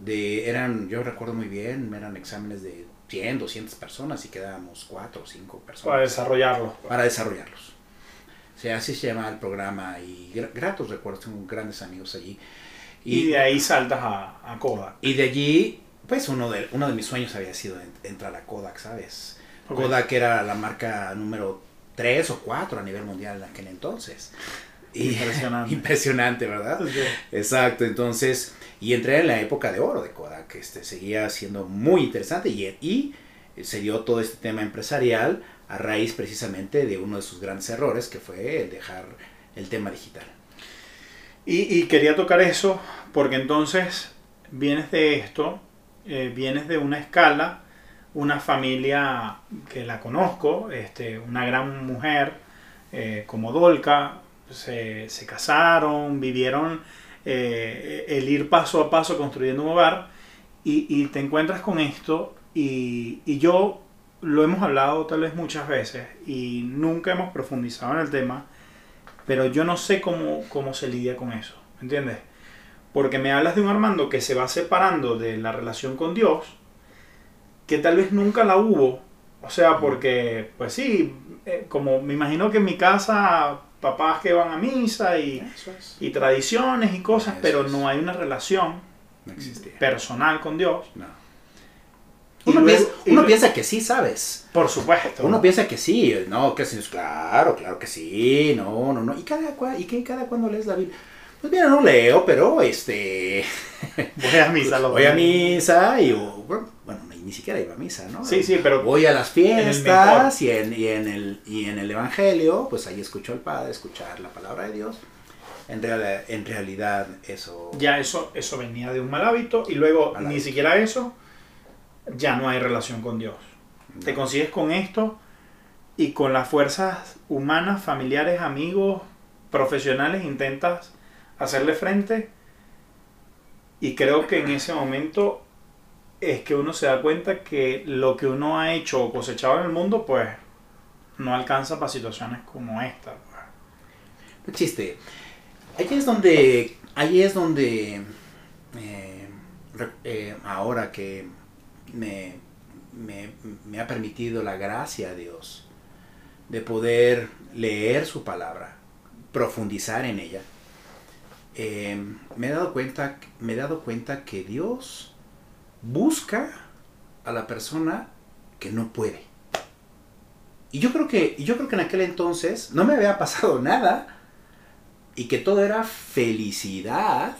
[SPEAKER 2] De, eran, yo recuerdo muy bien, eran exámenes de 100, 200 personas y quedábamos 4 o 5 personas.
[SPEAKER 1] Para desarrollarlo.
[SPEAKER 2] para desarrollarlos. O sea, así se llama el programa y gra- gratos recuerdos, tengo grandes amigos allí.
[SPEAKER 1] Y,
[SPEAKER 2] Y,
[SPEAKER 1] de ahí saltas a, a Kodak.
[SPEAKER 2] y de allí, pues uno de, uno de mis sueños había sido en- entrar a Kodak, ¿sabes?
[SPEAKER 1] Ok.
[SPEAKER 2] Kodak era la marca número 3 o 4 a nivel mundial en aquel entonces. Y-
[SPEAKER 1] Impresionante.
[SPEAKER 2] impresionante, ¿verdad? Exacto, entonces, y entré en la época de oro de Kodak, este, seguía siendo muy interesante y, y se dio todo este tema empresarial a raíz precisamente de uno de sus grandes errores, que fue el dejar el tema digital.
[SPEAKER 1] Y, y quería tocar eso porque entonces vienes de esto, eh, vienes de una escala, una familia que la conozco, este, una gran mujer eh, como Dolca, se, se casaron, vivieron eh, el ir paso a paso construyendo un hogar y, y te encuentras con esto y, y yo lo hemos hablado tal vez muchas veces y nunca hemos profundizado en el tema, pero yo no sé cómo, cómo se lidia con eso, ¿me entiendes? Porque me hablas de un Armando que se va separando de la relación con Dios, que tal vez nunca la hubo, o sea, porque, pues sí, eh, como me imagino que en mi casa papás que van a misa y,
[SPEAKER 2] Eso es.
[SPEAKER 1] y tradiciones y cosas,
[SPEAKER 2] Eso
[SPEAKER 1] pero
[SPEAKER 2] es.
[SPEAKER 1] no hay una relación
[SPEAKER 2] No
[SPEAKER 1] personal con Dios.
[SPEAKER 2] No. Uno,
[SPEAKER 1] luego-
[SPEAKER 2] piensa,
[SPEAKER 1] y
[SPEAKER 2] uno
[SPEAKER 1] luego-
[SPEAKER 2] piensa que sí, ¿sabes?
[SPEAKER 1] Por supuesto.
[SPEAKER 2] Uno piensa que sí, no, que sí, claro, claro que sí, no, no, no. ¿Y cada, cua- y qué, cada cuando lees la Biblia? Pues mira, no leo, pero este...
[SPEAKER 1] Voy a misa. los
[SPEAKER 2] Voy a misa y, bueno, ni, siquiera iba a misa, ¿no?
[SPEAKER 1] Sí, sí, pero
[SPEAKER 2] Voy a las fiestas y en, y, en el, y en el Evangelio, pues ahí escucho al Padre, escuchar la palabra de Dios. En, real- en realidad eso...
[SPEAKER 1] ya eso, eso venía de un mal hábito y luego
[SPEAKER 2] Mal
[SPEAKER 1] ni
[SPEAKER 2] hábito.
[SPEAKER 1] siquiera eso, ya no hay relación con Dios. Te consigues con esto y con las fuerzas humanas, familiares, amigos, profesionales, intentas hacerle frente y creo que en ese momento es que uno se da cuenta que lo que uno ha hecho o cosechado en el mundo pues no alcanza para situaciones como esta. pues.
[SPEAKER 2] Un chiste. Allí es donde, es donde, eh, eh, ahora que me, me, ha permitido la gracia de Dios de poder leer su palabra, profundizar en ella, eh, me he dado cuenta, me he dado cuenta que Dios busca a la persona que no puede. Y yo creo que, yo creo que en aquel entonces no me había pasado nada y que todo era felicidad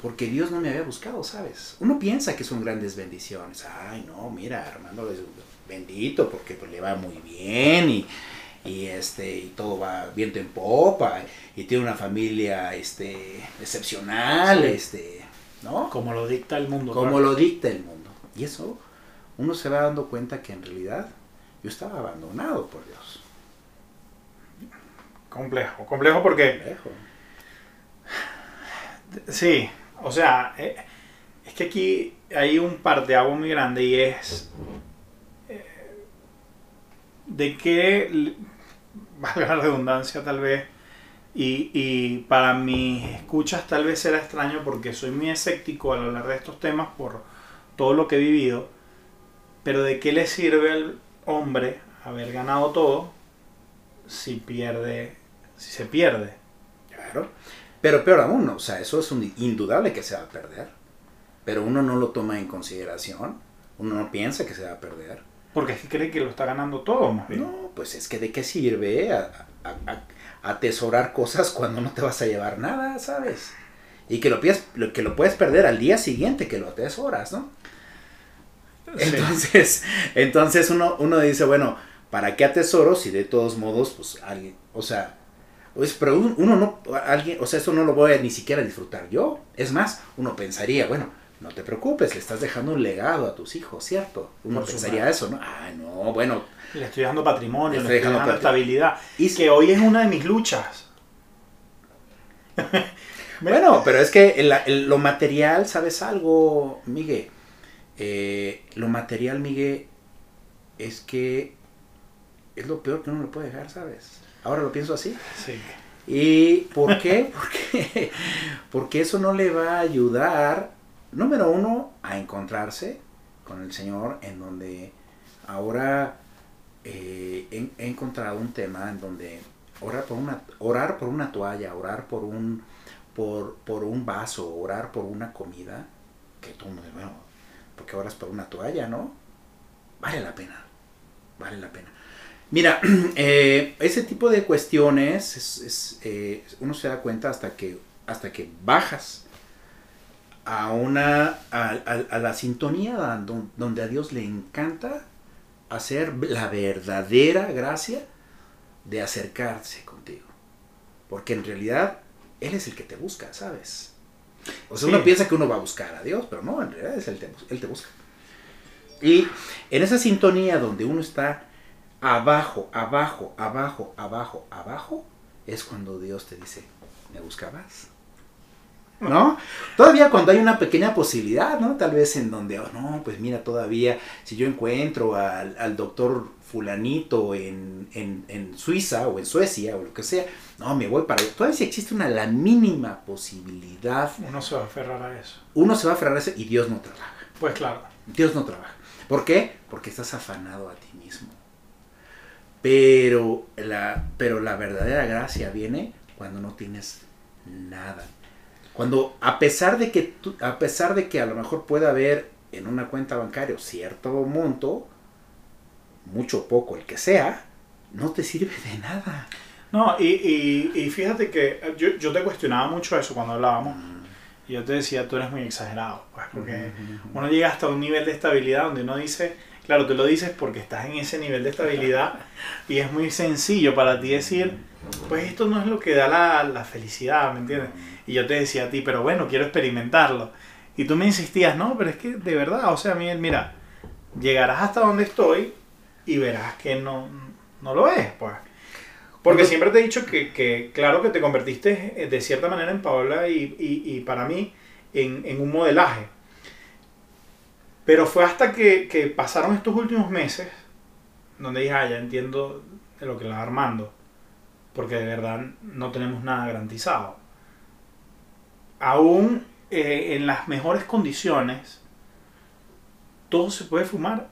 [SPEAKER 2] porque Dios no me había buscado, ¿sabes? Uno piensa que son grandes bendiciones. Ay, no, mira, Armando es bendito porque pues, le va muy bien y, y este y todo va viento en popa y tiene una familia este excepcional, este, ¿no?
[SPEAKER 1] Como lo dicta el mundo.
[SPEAKER 2] Como
[SPEAKER 1] claro.
[SPEAKER 2] lo dicta el mundo. Y eso uno se va dando cuenta que en realidad yo estaba abandonado por Dios.
[SPEAKER 1] Complejo, complejo porque
[SPEAKER 2] Lejos.
[SPEAKER 1] Sí, o sea, eh, es que aquí hay un par de agua muy grande y es eh, de que, valga la redundancia tal vez, y, y para mis escuchas tal vez será extraño porque soy muy escéptico al hablar de estos temas por todo lo que he vivido, pero ¿de qué le sirve al hombre haber ganado todo si pierde, si se pierde?
[SPEAKER 2] Claro. Pero peor aún, o sea, eso es un indudable que se va a perder. Pero uno no lo toma en consideración. Uno no piensa que se va a perder.
[SPEAKER 1] Porque es que cree que lo está ganando todo, más bien.
[SPEAKER 2] No, pues es que de qué sirve a- a- a- atesorar cosas cuando no te vas a llevar nada, ¿sabes? Y que lo, pides- lo- que lo puedes perder al día siguiente que lo atesoras, ¿no?
[SPEAKER 1] Sí.
[SPEAKER 2] Entonces, entonces uno, uno dice, bueno, ¿para qué atesoro si de todos modos, pues alguien, o sea, pues, pero un- uno no, alguien, o sea, eso no lo voy a ni siquiera disfrutar yo. Es más, uno pensaría, bueno, no te preocupes, le estás dejando un legado a tus hijos, ¿cierto? Uno
[SPEAKER 1] Por
[SPEAKER 2] pensaría eso, ¿no? Ah, no, bueno.
[SPEAKER 1] Le estoy dando patrimonio,
[SPEAKER 2] Le
[SPEAKER 1] le
[SPEAKER 2] estoy dejando patri-
[SPEAKER 1] estabilidad.
[SPEAKER 2] Y
[SPEAKER 1] Que hoy es una de mis luchas.
[SPEAKER 2] Bueno, pero es que el- el- lo material, ¿sabes algo, Miguel? Eh, lo material, Miguel, es que es lo peor que uno le puede dejar, ¿sabes? Ahora lo pienso así.
[SPEAKER 1] Sí.
[SPEAKER 2] ¿Y por qué? Porque, porque eso no le va a ayudar, número uno, a encontrarse con el Señor, en donde ahora eh, he, encontrado un tema en donde orar por una, orar por una toalla, orar por un, por, por un vaso, orar por una comida, que mundo, bueno, porque oras por una toalla, ¿no? Vale la pena, vale la pena. Mira, eh, ese tipo de cuestiones es, es, eh, uno se da cuenta hasta que, hasta que bajas a una a, la sintonía don- donde a Dios le encanta hacer la verdadera gracia de acercarse contigo. Porque en realidad Él es el que te busca, ¿sabes? O sea,
[SPEAKER 1] Sí.
[SPEAKER 2] uno piensa que uno va a buscar a Dios, pero no, en realidad es Él, te, Él te busca. Y en esa sintonía donde uno está abajo, abajo, abajo, abajo, abajo, es cuando Dios te dice, ¿me buscabas? ¿No? Todavía cuando hay una pequeña posibilidad, ¿no? Tal vez en donde, oh, no, pues mira, todavía, si yo encuentro al, al doctor fulanito en, en, en Suiza o en Suecia o lo que sea, no, me voy para... Todavía si existe una, la mínima posibilidad,
[SPEAKER 1] Uno se va a aferrar a eso.
[SPEAKER 2] uno se va a aferrar a eso y Dios no trabaja.
[SPEAKER 1] Pues claro.
[SPEAKER 2] Dios no trabaja. ¿Por qué? Porque estás afanado a ti mismo. Pero la, pero la verdadera gracia viene cuando no tienes nada. Cuando a pesar de que tú- a pesar de que a lo mejor pueda haber en una cuenta bancaria cierto monto, mucho o poco el que sea, no te sirve de nada.
[SPEAKER 1] No, y, y, y fíjate que yo, yo te cuestionaba mucho eso cuando hablábamos. Y yo te decía, tú eres muy exagerado. Pues porque uno llega hasta un nivel de estabilidad donde uno dice, claro, tú lo dices porque estás en ese nivel de estabilidad y es muy sencillo para ti decir, pues esto no es lo que da la, la felicidad, ¿me entiendes? Y yo te decía a ti, pero bueno, quiero experimentarlo. Y tú me insistías, no, pero es que de verdad, o sea, Miguel, mira, llegarás hasta donde estoy y verás que no, no lo es, pues. Porque siempre te he dicho que, que, claro que te convertiste eh, de cierta manera en Paola y, y, y para mí en, en un modelaje. Pero fue hasta que, que pasaron estos últimos meses donde dije, ah, ya entiendo de lo que la Armando. Porque de verdad no tenemos nada garantizado. Aún eh, en las mejores condiciones, todo se puede fumar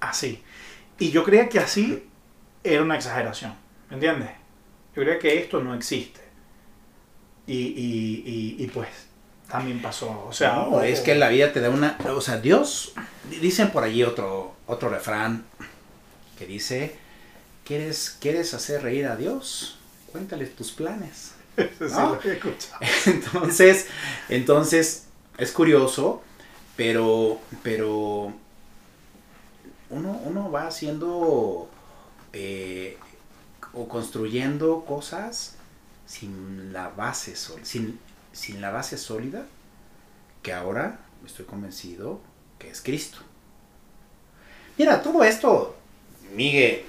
[SPEAKER 1] así. Y yo creía que así era una exageración. ¿Me entiendes? Yo creía que esto no existe. Y, y, y, y pues también pasó. O sea,
[SPEAKER 2] No,
[SPEAKER 1] o-
[SPEAKER 2] es que la vida te da una, o sea, Dios, dicen por allí otro, otro refrán que dice, ¿quieres, ¿quieres hacer reír a Dios? Cuéntale tus planes.
[SPEAKER 1] Eso sí
[SPEAKER 2] ¿no?
[SPEAKER 1] lo he escuchado.
[SPEAKER 2] Entonces, entonces, es curioso, pero, pero uno, uno va haciendo, eh, o construyendo cosas sin la base sin, sin la base sólida que ahora estoy convencido que es Cristo. Mira, todo esto, Miguel,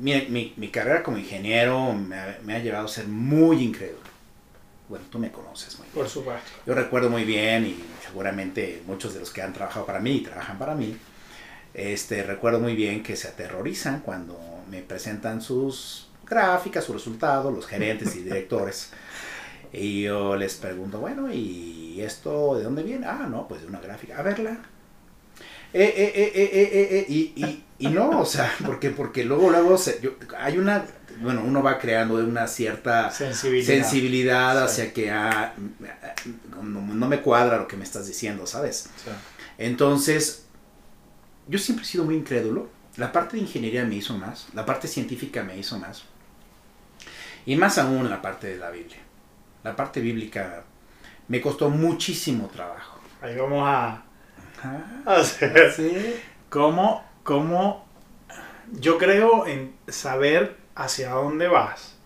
[SPEAKER 2] mi, mi, carrera como ingeniero me ha, me ha, llevado a ser muy incrédulo. Bueno, tú me conoces muy
[SPEAKER 1] bien. Por supuesto.
[SPEAKER 2] Yo recuerdo muy bien y seguramente muchos de los que han trabajado para mí y trabajan para mí, este, recuerdo muy bien que se aterrorizan cuando me presentan sus gráficas, sus resultados, los gerentes y directores. Y yo les pregunto, bueno, ¿y esto de dónde viene? Ah, no, pues de una gráfica. A verla. Eh, eh, eh, eh, eh, eh y, y, y, no, o sea, porque, porque luego, luego se, yo, hay una, bueno, uno va creando una cierta sensibilidad, sensibilidad hacia que ah, no, no, me cuadra lo que me estás diciendo, ¿sabes? Sí. Entonces, yo siempre he sido muy incrédulo. La parte de ingeniería me hizo más, la parte científica me hizo más. Y más aún la parte de la Biblia. La parte bíblica me costó muchísimo trabajo.
[SPEAKER 1] Ahí vamos a, hacer. ¿Sí? ¿Cómo, ¿Cómo? Yo creo en saber hacia dónde vas.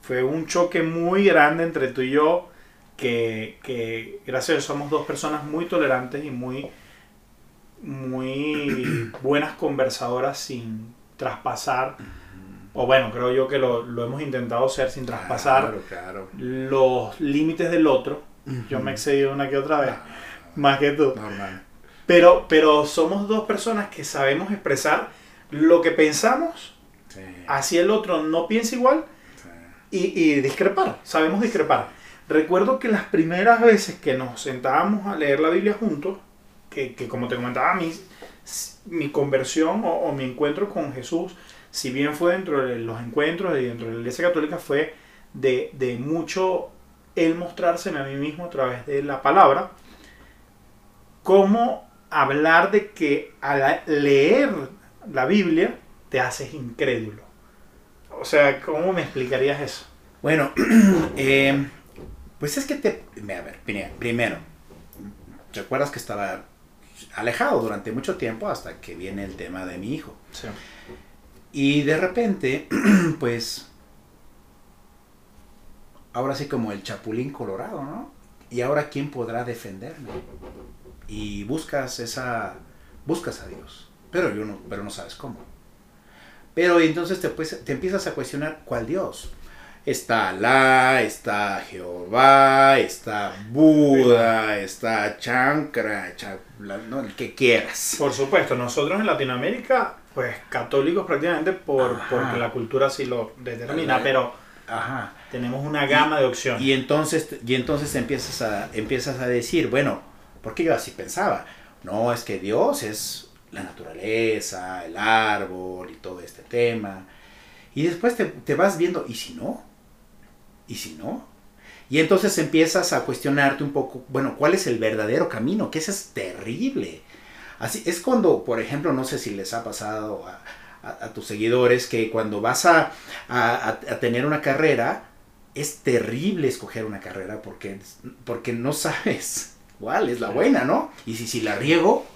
[SPEAKER 1] Fue un choque muy grande entre tú y yo, que, que gracias a Dios somos dos personas muy tolerantes y muy muy buenas conversadoras sin traspasar, o bueno, creo yo que lo, lo hemos intentado ser sin traspasar los límites del otro. Yo me he excedido una que otra vez, ah. más que tú. Pero, pero somos dos personas que sabemos expresar lo que pensamos, así el otro no piensa igual, y, y discrepar, sabemos discrepar. Recuerdo que las primeras veces que nos sentábamos a leer la Biblia juntos, que, que como te comentaba, mi, mi conversión o, mi encuentro con Jesús, si bien fue dentro de los encuentros y dentro de la Iglesia Católica, fue de, de mucho el mostrarse a mí mismo a través de la palabra, cómo hablar de que al leer la Biblia te haces incrédulo. O sea, ¿cómo me explicarías eso?
[SPEAKER 2] Bueno, eh, pues es que te... A ver, primero, ¿te acuerdas que estaba alejado durante mucho tiempo hasta que viene el tema de mi hijo. Y de repente, pues, ahora sí como el chapulín colorado, ¿no? Y ahora quién podrá defenderme. Y buscas esa, buscas a Dios, pero yo no, pero no sabes cómo. Pero entonces te, pues, te empiezas a cuestionar cuál Dios está Alá, está Jehová, está Buda, está Chankra, ¿no? el que quieras.
[SPEAKER 1] Por supuesto, nosotros en Latinoamérica, pues católicos prácticamente por, porque la cultura así lo determina, pero Ajá. tenemos una gama de opciones.
[SPEAKER 2] Y entonces, y entonces empiezas, a, empiezas a decir, bueno, porque yo así pensaba, no, es que Dios es la naturaleza, el árbol y todo este tema. Y después te, te vas viendo, ¿y si no? ¿Y si no? Y entonces empiezas a cuestionarte un poco, bueno, ¿cuál es el verdadero camino? Que ese es terrible. Así es cuando, por ejemplo, no sé si les ha pasado a, tus seguidores que cuando vas a, a, tener una carrera, es terrible escoger una carrera porque, porque no sabes cuál es la buena, ¿no? Y si, si la riego,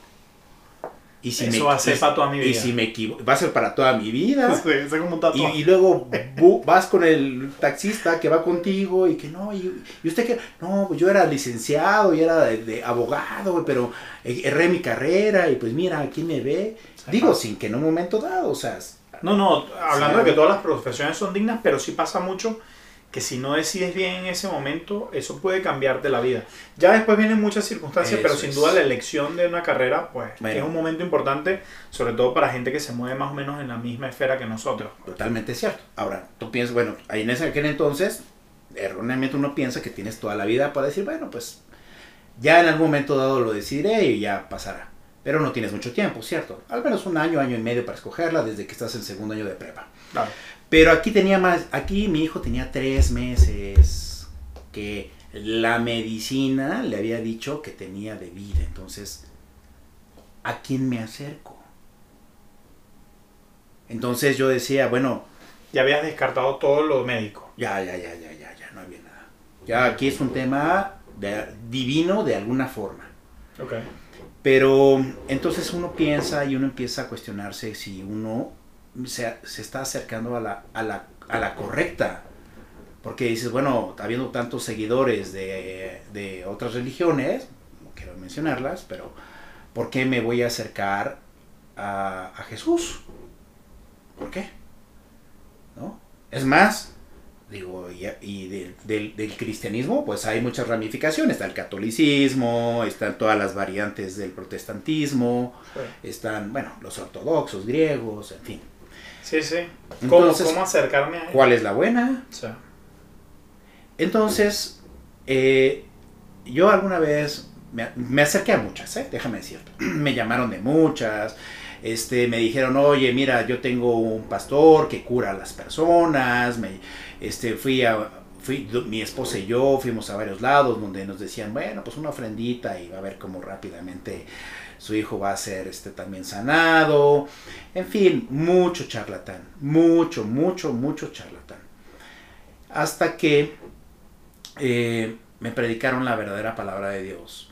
[SPEAKER 1] y si Eso me, va a ser para toda mi vida.
[SPEAKER 2] Y si me equivoco, va a ser para toda mi vida. y, y, luego vas con el taxista que va contigo y que no, y, usted que, no, pues yo era licenciado y era de, abogado, pero erré mi carrera y pues mira, aquí me ve. Digo, sin que en un momento dado, o sea...
[SPEAKER 1] No, no, hablando de que todas las profesiones son dignas, pero sí pasa mucho que si no decides bien en ese momento, eso puede cambiarte la vida. Ya después vienen muchas circunstancias, pero sin duda la elección de una carrera, pues, es un momento importante, sobre todo para gente que se mueve más o menos en la misma esfera que nosotros.
[SPEAKER 2] Totalmente cierto. Ahora, tú piensas, bueno, ahí en ese aquel entonces, erróneamente uno piensa que tienes toda la vida para decir, bueno, pues, ya en algún momento dado lo decidiré y ya pasará. Pero no tienes mucho tiempo, ¿cierto? Al menos un año, año y medio para escogerla desde que estás en segundo año de prepa. Claro. Pero aquí tenía más, aquí mi hijo tenía tres meses que la medicina le había dicho que tenía de vida. Entonces, ¿a quién me acerco? Entonces yo decía, bueno...
[SPEAKER 1] Ya habías descartado todo lo médico.
[SPEAKER 2] Ya, ya, ya, ya, ya, ya, no había nada. Ya aquí es un tema divino de alguna forma. Ok. Pero entonces uno piensa y uno empieza a cuestionarse si uno se, está acercando a la, a, la, a la correcta. Porque dices, bueno, habiendo tantos seguidores de, de otras religiones, no quiero mencionarlas, pero ¿por qué me voy a acercar a, a Jesús? ¿Por qué? ¿No? Es más, digo, y, y del, cristianismo, pues hay muchas ramificaciones. Está el catolicismo, están todas las variantes del protestantismo, sí. están, bueno, los ortodoxos, griegos, en fin.
[SPEAKER 1] Sí, sí. ¿Cómo, Entonces, ¿cómo acercarme a él?
[SPEAKER 2] ¿Cuál es la buena?
[SPEAKER 1] Sí.
[SPEAKER 2] Entonces, eh, yo alguna vez me, me, acerqué a muchas, ¿eh? déjame decirte. me llamaron de muchas. Este, me dijeron, oye, mira, yo tengo un pastor que cura a las personas. Me, este, fui a, fui, mi esposa y yo fuimos a varios lados donde nos decían, bueno, pues una ofrendita y va a ver cómo rápidamente su hijo va a ser este, también sanado. En fin, mucho charlatán, mucho, mucho, mucho charlatán. Hasta que eh, me predicaron la verdadera palabra de Dios,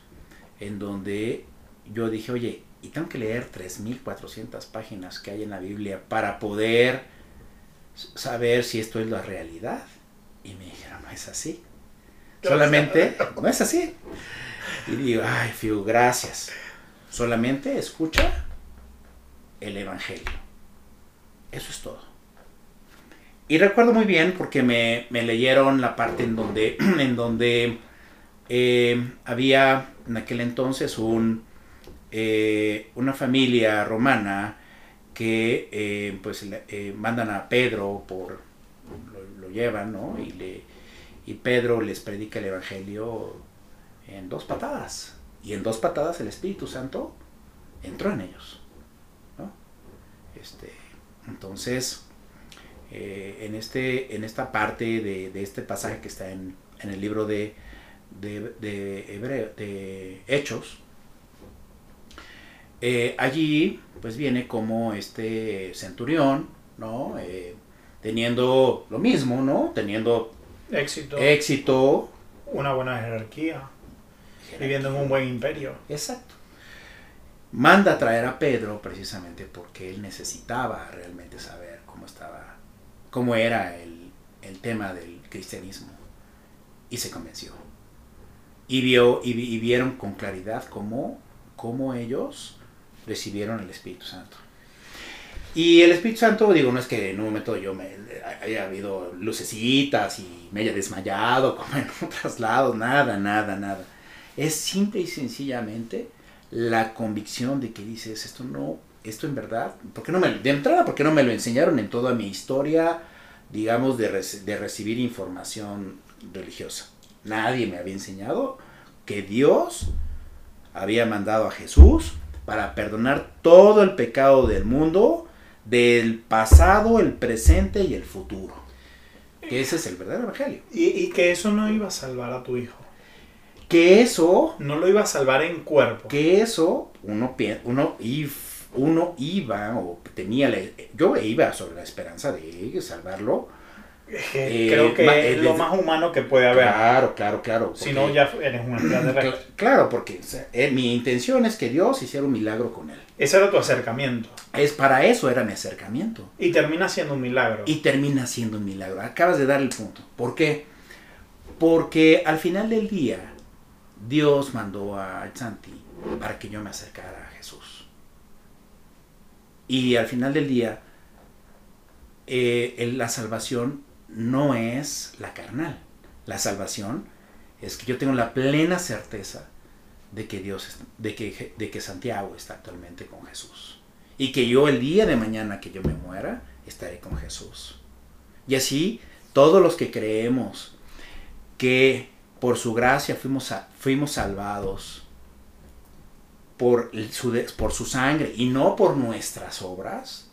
[SPEAKER 2] en donde yo dije, oye, y tengo que leer 3.400 páginas que hay en la Biblia para poder saber si esto es la realidad. Y me dijeron, no es así. Solamente, no es así. Y digo, ay, Fiu, gracias. Solamente escucha el Evangelio. Eso es todo. Y recuerdo muy bien porque me, me leyeron la parte en donde, en donde eh, había en aquel entonces un, eh, una familia romana que eh, pues eh, mandan a Pedro por lo, lo, llevan no y le y Pedro les predica el evangelio en dos patadas y en dos patadas el Espíritu Santo entró en ellos ¿no? este entonces eh, en este en esta parte de, de, este pasaje que está en, en el libro de de, de, Hebreo, de Hechos eh, allí, pues viene como este centurión, ¿no? Eh, teniendo lo mismo, ¿no? Teniendo
[SPEAKER 1] éxito.
[SPEAKER 2] éxito.
[SPEAKER 1] Una buena jerarquía. Viviendo en un buen imperio.
[SPEAKER 2] Exacto. Manda a traer a Pedro precisamente porque él necesitaba realmente saber cómo estaba, cómo era el, el tema del cristianismo. Y se convenció. Y, vio, y vieron con claridad cómo, cómo ellos recibieron el Espíritu Santo. Y el Espíritu Santo, digo, no es que en un momento yo me haya habido lucecitas y me haya desmayado como en otros lados, nada, nada, nada. Es simple y sencillamente la convicción de que dices, esto no, esto en verdad, ¿por qué no me, de entrada, ¿por qué no me lo enseñaron en toda mi historia, digamos, de, de recibir información religiosa? Nadie me había enseñado que Dios había mandado a Jesús para perdonar todo el pecado del mundo, del pasado, el presente y el futuro. Que ese es el verdadero evangelio.
[SPEAKER 1] Y, y, que eso no iba a salvar a tu hijo.
[SPEAKER 2] Que eso...
[SPEAKER 1] No lo iba a salvar en cuerpo.
[SPEAKER 2] Que eso, uno, uno, uno iba o tenía... Yo iba sobre la esperanza de salvarlo
[SPEAKER 1] eh, Creo que eh, es lo más humano que puede haber.
[SPEAKER 2] Claro, claro, claro.
[SPEAKER 1] Si no, ya eres un extraterrestre.
[SPEAKER 2] Claro, porque o sea, eh, mi intención es que Dios hiciera un milagro con él.
[SPEAKER 1] Ese era tu acercamiento.
[SPEAKER 2] Es para eso era mi acercamiento.
[SPEAKER 1] Y termina siendo un milagro.
[SPEAKER 2] Y termina siendo un milagro. Acabas de dar el punto. ¿Por qué? Porque al final del día, Dios mandó a Santi para que yo me acercara a Jesús. Y al final del día, eh, la salvación no es la carnal. La salvación es que yo tengo la plena certeza de que Dios, de que, de que Santiago está actualmente con Jesús. Y que yo el día de mañana que yo me muera, estaré con Jesús. Y así, todos los que creemos que por su gracia fuimos, fuimos salvados, por su, por su sangre y no por nuestras obras,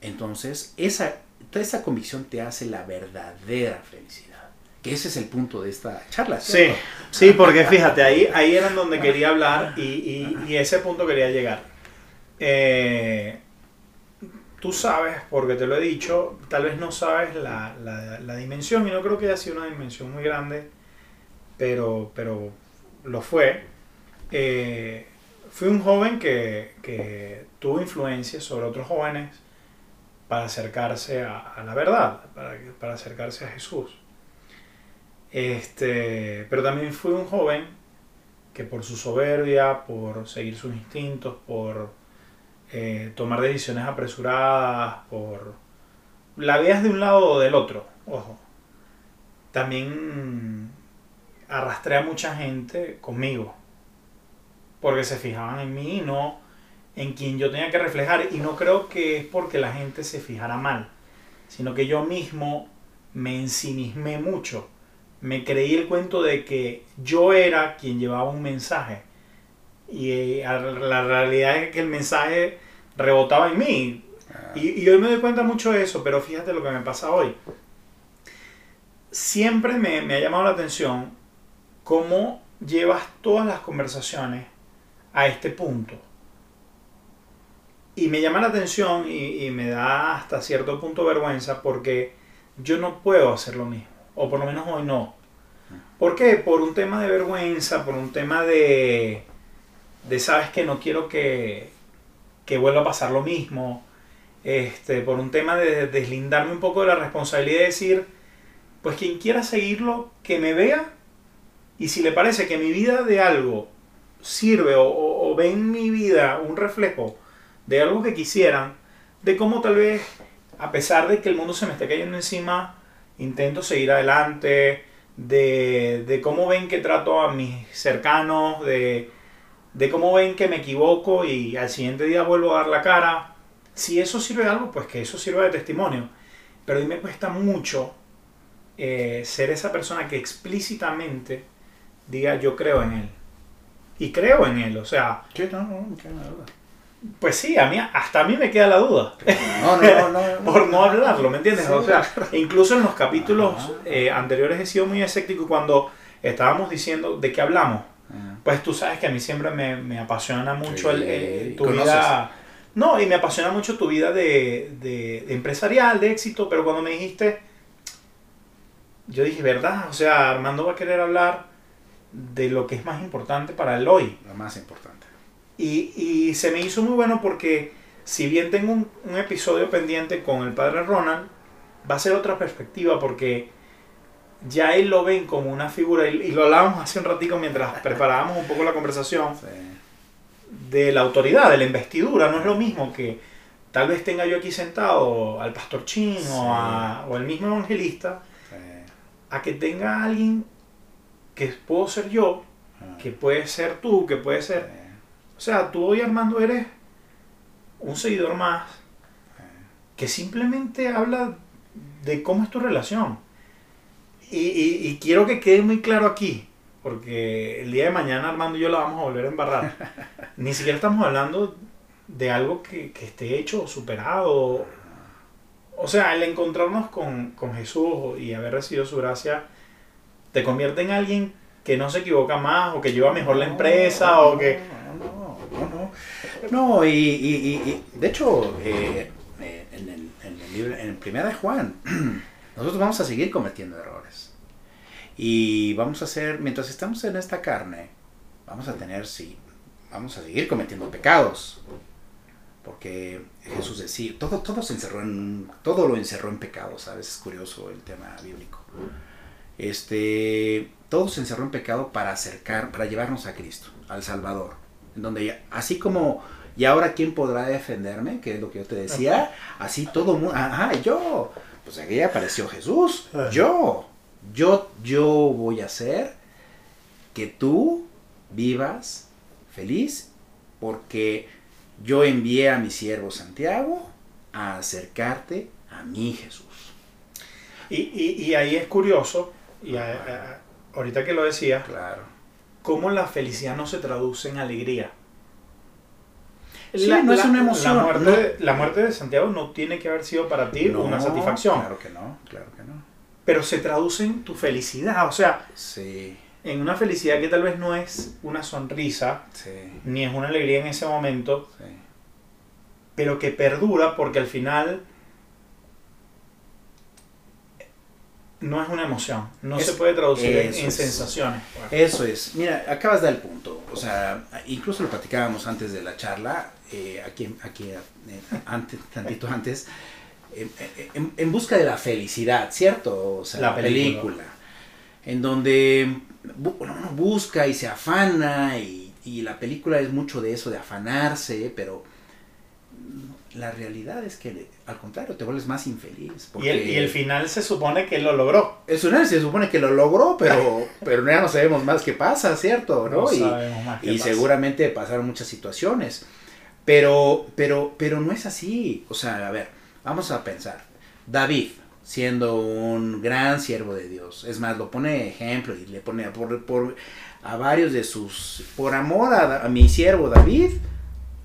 [SPEAKER 2] entonces esa toda esa convicción te hace la verdadera felicidad. Que ese es el punto de esta charla.
[SPEAKER 1] Sí, sí, porque fíjate, ahí, ahí era donde quería hablar y, y, y ese punto quería llegar. Eh, tú sabes, porque te lo he dicho, tal vez no sabes la, la, la, dimensión, y no creo que haya sido una dimensión muy grande, pero, pero lo fue. Eh, fui un joven que, que tuvo influencia sobre otros jóvenes para acercarse a, la verdad, para, para, acercarse a Jesús. Este, pero también fui un joven que por su soberbia, por seguir sus instintos, por eh, tomar decisiones apresuradas, por la veas de un lado o del otro, ojo. También arrastré a mucha gente conmigo, porque se fijaban en mí y no en quien yo tenía que reflejar. Y no creo que es porque la gente se fijara mal, sino que yo mismo me ensimismé mucho. Me creí el cuento de que yo era quien llevaba un mensaje. Y eh, la realidad es que el mensaje rebotaba en mí. Ah. Y, y, hoy me doy cuenta mucho de eso, pero fíjate lo que me pasa hoy. Siempre me, me ha llamado la atención cómo llevas todas las conversaciones a este punto y me llama la atención y, me da hasta cierto punto vergüenza porque yo no puedo hacer lo mismo. O por lo menos hoy no. ¿Por qué? Por un tema de vergüenza, por un tema de, de sabes que no quiero que, que vuelva a pasar lo mismo. Este, por un tema de deslindarme un poco de la responsabilidad de decir, pues quien quiera seguirlo, que me vea. Y si le parece que mi vida de algo sirve o, o ve en mi vida un reflejo de algo que quisieran, de cómo tal vez, a pesar de que el mundo se me esté cayendo encima, intento seguir adelante, de, de cómo ven que trato a mis cercanos, de, de cómo ven que me equivoco y al siguiente día vuelvo a dar la cara. Si eso sirve de algo, pues que eso sirva de testimonio. Pero a mí me cuesta mucho eh, ser esa persona que explícitamente diga yo creo en él. Y creo en él, o sea...
[SPEAKER 2] no, no, no,
[SPEAKER 1] pues sí, a mí, hasta a mí me queda la duda.
[SPEAKER 2] No, no, no,
[SPEAKER 1] Por no hablarlo, ¿me entiendes? o sea, incluso en los capítulos eh, anteriores he sido muy escéptico cuando estábamos diciendo de qué hablamos. Pues tú sabes que a mí siempre me, apasiona mucho el, tu vida. No, y me apasiona mucho tu vida de, de, empresarial, de éxito, pero cuando me dijiste, yo dije, ¿verdad? O sea, Armando va a querer hablar de lo que es más importante para él hoy.
[SPEAKER 2] Lo más importante.
[SPEAKER 1] Y, se me hizo muy bueno porque si bien tengo un, episodio pendiente con el padre Ronald, va a ser otra perspectiva porque ya él lo ven como una figura, y, lo hablábamos hace un ratito mientras preparábamos un poco la conversación, de la autoridad, de la investidura. No es lo mismo que tal vez tenga yo aquí sentado al pastor Chin o, a, o al mismo evangelista, a que tenga alguien que puedo ser yo, ah. que puede ser tú, que puede ser o sea, tú hoy Armando eres un seguidor más que simplemente habla de cómo es tu relación. Y, quiero que quede muy claro aquí, porque el día de mañana Armando y yo la vamos a volver a embarrar. Ni siquiera estamos hablando de algo que, esté hecho o superado. O sea, el encontrarnos con, con Jesús y haber recibido su gracia te convierte en alguien que no se equivoca más o que lleva mejor la empresa o que
[SPEAKER 2] no, y, de hecho, eh, eh, en, el, en, el libro, en Primera de Juan, nosotros vamos a seguir cometiendo errores. Y vamos a hacer, mientras estamos en esta carne, vamos a tener, sí, vamos a seguir cometiendo pecados. Porque Jesús decía, todo, todo se encerró en, todo lo encerró en pecado, ¿sabes? Es curioso el tema bíblico. Este, todo se encerró en pecado para acercar, para llevarnos a Cristo, al Salvador. En donde así como, ¿y ahora quién podrá defenderme? Que es lo que yo te decía, así todo mundo, ajá, yo, pues aquí apareció Jesús, yo, yo, yo voy a hacer que tú vivas feliz porque yo envié a mi siervo Santiago a acercarte a mí Jesús.
[SPEAKER 1] Y, ahí es curioso, y ahorita que lo decía,
[SPEAKER 2] claro
[SPEAKER 1] cómo la felicidad no se traduce en alegría.
[SPEAKER 2] no es una emoción.
[SPEAKER 1] La muerte, de Santiago no tiene que haber sido para ti una satisfacción.
[SPEAKER 2] Claro que no, claro que no.
[SPEAKER 1] Pero se traduce en tu felicidad, o sea,
[SPEAKER 2] sí.
[SPEAKER 1] en una felicidad que tal vez no es una sonrisa, ni es una alegría en ese momento, pero que perdura porque al final no es una emoción, no se puede traducir en, sensaciones.
[SPEAKER 2] Eso es, mira, acabas de dar el punto, o sea, incluso lo platicábamos antes de la charla, eh, aquí, aquí eh, antes, tantito antes, en, busca de la felicidad, ¿cierto? O sea, la, película. En donde uno busca y se afana y, y la película es mucho de eso, de afanarse, pero la realidad es que al contrario, te vuelves más infeliz.
[SPEAKER 1] y, el, final se supone que lo logró.
[SPEAKER 2] El final se supone que lo logró, pero, pero ya no sabemos más qué pasa, ¿cierto? ¿no? y, y seguramente pasaron muchas situaciones. Pero, pero, pero no es así. O sea, a ver, vamos a pensar. David, siendo un gran siervo de Dios, es más, lo pone ejemplo y le pone por, por a varios de sus, por amor a, a mi siervo David,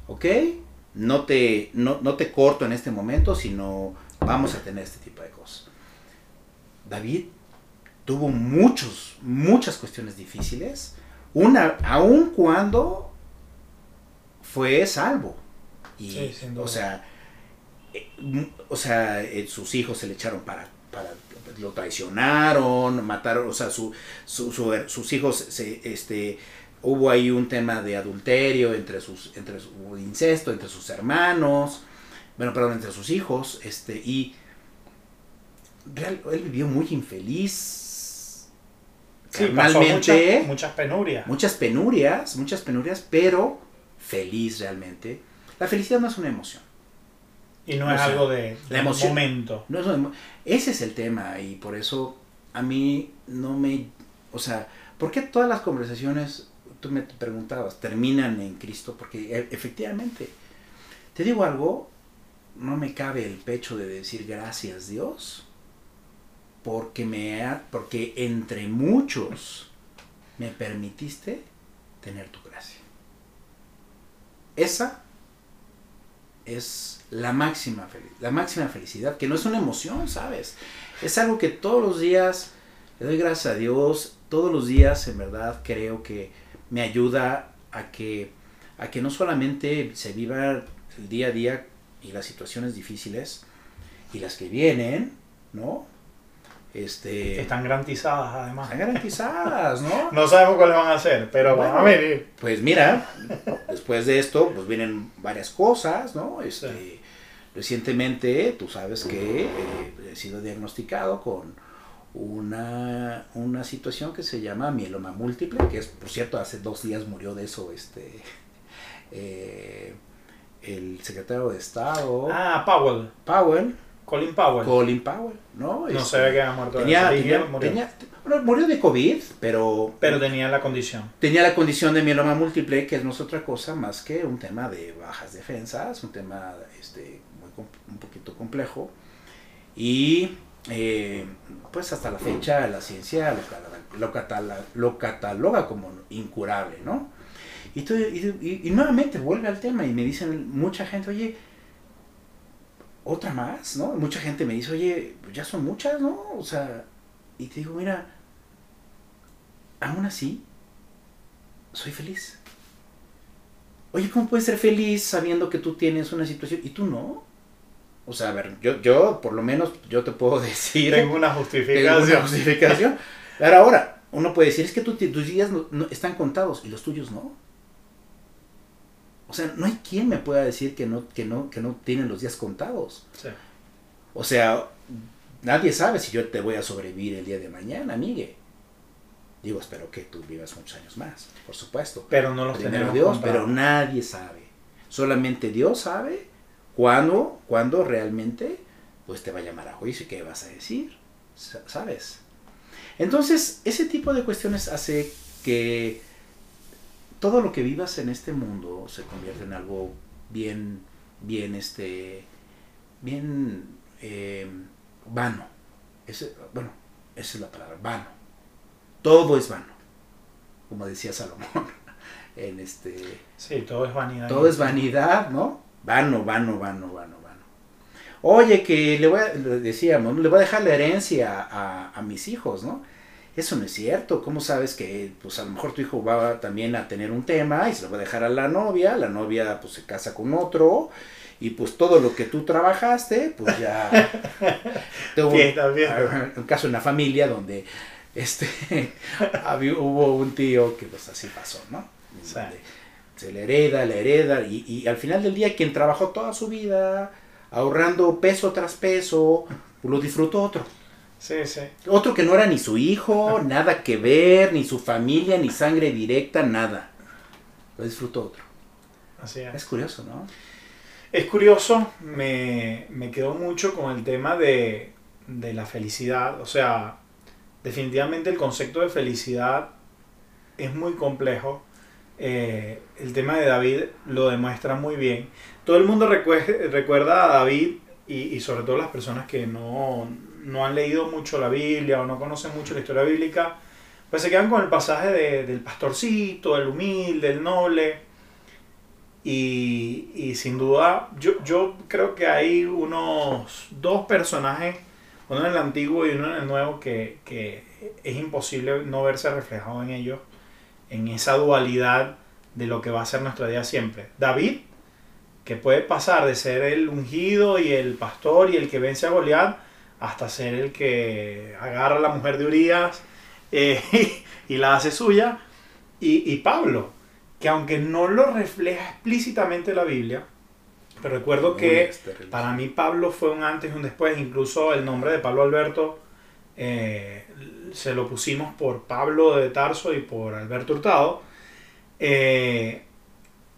[SPEAKER 2] ¿ok? No te, no, te corto en este momento, sino vamos a tener este tipo de cosas. David tuvo muchos, muchas cuestiones difíciles, una, aun cuando fue salvo. Y, o sea, eh, o sea, eh, sus hijos se le echaron para, para lo traicionaron, mataron, o sea, su, sus hijos se, este, hubo ahí un tema de adulterio entre sus, entre su incesto entre sus hermanos, bueno, perdón, entre sus hijos, este, y él vivió muy infeliz.
[SPEAKER 1] Sí, muchas, muchas penurias.
[SPEAKER 2] Muchas penurias, muchas penurias, pero feliz realmente. La felicidad no es una emoción.
[SPEAKER 1] Y no es algo de,
[SPEAKER 2] la emoción,
[SPEAKER 1] momento.
[SPEAKER 2] No ese es el tema y por eso a mí no me... O sea, ¿por qué todas las conversaciones tú me preguntabas, terminan en Cristo, porque e, efectivamente, te digo algo, no me cabe el pecho de decir gracias Dios, porque, me porque entre muchos me permitiste tener tu gracia. Esa es la máxima, la máxima felicidad, que no es una emoción, ¿sabes? Es algo que todos los días le doy gracias a Dios, todos los días en verdad creo que me ayuda a que, a que no solamente se viva el día a día y las situaciones difíciles y las que vienen, ¿no? Este,
[SPEAKER 1] están garantizadas además.
[SPEAKER 2] Están garantizadas, ¿no?
[SPEAKER 1] no sabemos cuáles van a hacer, pero van a venir.
[SPEAKER 2] Pues mira, después de esto, pues vienen varias cosas, ¿no? Este, Recientemente, tú sabes que eh, he sido diagnosticado con una, una situación que se llama mieloma múltiple, que es, por cierto, hace dos días murió de eso este eh, el secretario de Estado.
[SPEAKER 1] Ah, Powell.
[SPEAKER 2] Powell.
[SPEAKER 1] Colin Powell.
[SPEAKER 2] Colin Powell, ¿no?
[SPEAKER 1] no se ve que ha muerto
[SPEAKER 2] tenía, murió. bueno, murió de COVID, pero...
[SPEAKER 1] Pero tenía la condición.
[SPEAKER 2] Tenía la condición de mieloma múltiple, que no es otra cosa más que un tema de bajas defensas, un tema este, muy, un poquito complejo. Y eh, pues hasta la fecha la ciencia lo, lo, cataloga, como incurable, ¿no? Y, nuevamente vuelve al tema y me dicen mucha gente, oye, otra más, ¿no? Mucha gente me dice, oye, ya son muchas, ¿no? O sea, y te digo, mira, aún así, soy feliz. Oye, ¿cómo puedes ser feliz sabiendo que tú tienes una situación y tú no? O sea, a ver, yo, yo por lo menos yo te puedo decir...
[SPEAKER 1] Tengo una justificación.
[SPEAKER 2] Tengo una justificación. Pero ahora, uno puede decir, es que tus días no, están contados y los tuyos no. O sea, no hay quien me pueda decir que no, que no, que no tienen los días contados. Sí. O sea, nadie sabe si yo te voy a sobrevivir el día de mañana, amigue. Digo, espero que tú vivas muchos años más, por supuesto.
[SPEAKER 1] Pero no los tenemos
[SPEAKER 2] Dios, pero nadie sabe. Solamente Dios sabe cuando, cuando realmente pues te va a llamar a juicio y qué vas a decir, ¿sabes? Entonces, ese tipo de cuestiones hace que todo lo que vivas en este mundo se convierta en algo bien, bien, este, bien eh, vano. bueno, esa es la palabra, vano. Todo es vano, como decía Salomón. En este,
[SPEAKER 1] sí, todo es vanidad.
[SPEAKER 2] Todo es vanidad, ¿no? Vano, vano, vano, vano, vano. Oye, que le voy a, decíamos, le voy a dejar la herencia a, mis hijos, ¿no? Eso no es cierto. ¿Cómo sabes que, pues a lo mejor tu hijo va también a tener un tema y se lo va a dejar a la novia, la novia pues se casa con otro y pues todo lo que tú trabajaste, pues ya... tuvo un, caso en una familia donde este hubo un tío que pues así pasó, ¿no? Se le hereda, le hereda, y, al final del día quien trabajó toda su vida ahorrando peso tras peso, lo disfrutó otro.
[SPEAKER 1] Sí, sí.
[SPEAKER 2] Otro que no era ni su hijo, nada que ver, ni su familia, ni sangre directa, nada. Lo disfrutó otro.
[SPEAKER 1] Así es.
[SPEAKER 2] Es curioso, ¿no?
[SPEAKER 1] Es curioso, me, me quedó mucho con el tema de, de la felicidad. O sea, definitivamente el concepto de felicidad es muy complejo. Eh, el tema de David lo demuestra muy bien. Todo el mundo recue- recuerda a David y, y sobre todo las personas que no, no han leído mucho la Biblia o no conocen mucho la historia bíblica, pues se quedan con el pasaje de- del pastorcito, el humilde, el noble. Y, y sin duda, yo, yo creo que hay unos dos personajes, uno en el antiguo y uno en el nuevo, que, que es imposible no verse reflejado en ellos, en esa dualidad de lo que va a ser nuestra vida siempre. David, que puede pasar de ser el ungido y el pastor y el que vence a Goliat, hasta ser el que agarra a la mujer de Urias eh, y la hace suya. Y, y Pablo, que aunque no lo refleja explícitamente la Biblia, pero recuerdo
[SPEAKER 2] Muy
[SPEAKER 1] que para mí Pablo fue un antes y un después, incluso el nombre de Pablo Alberto eh, se lo pusimos por Pablo de Tarso y por Alberto Hurtado. Eh,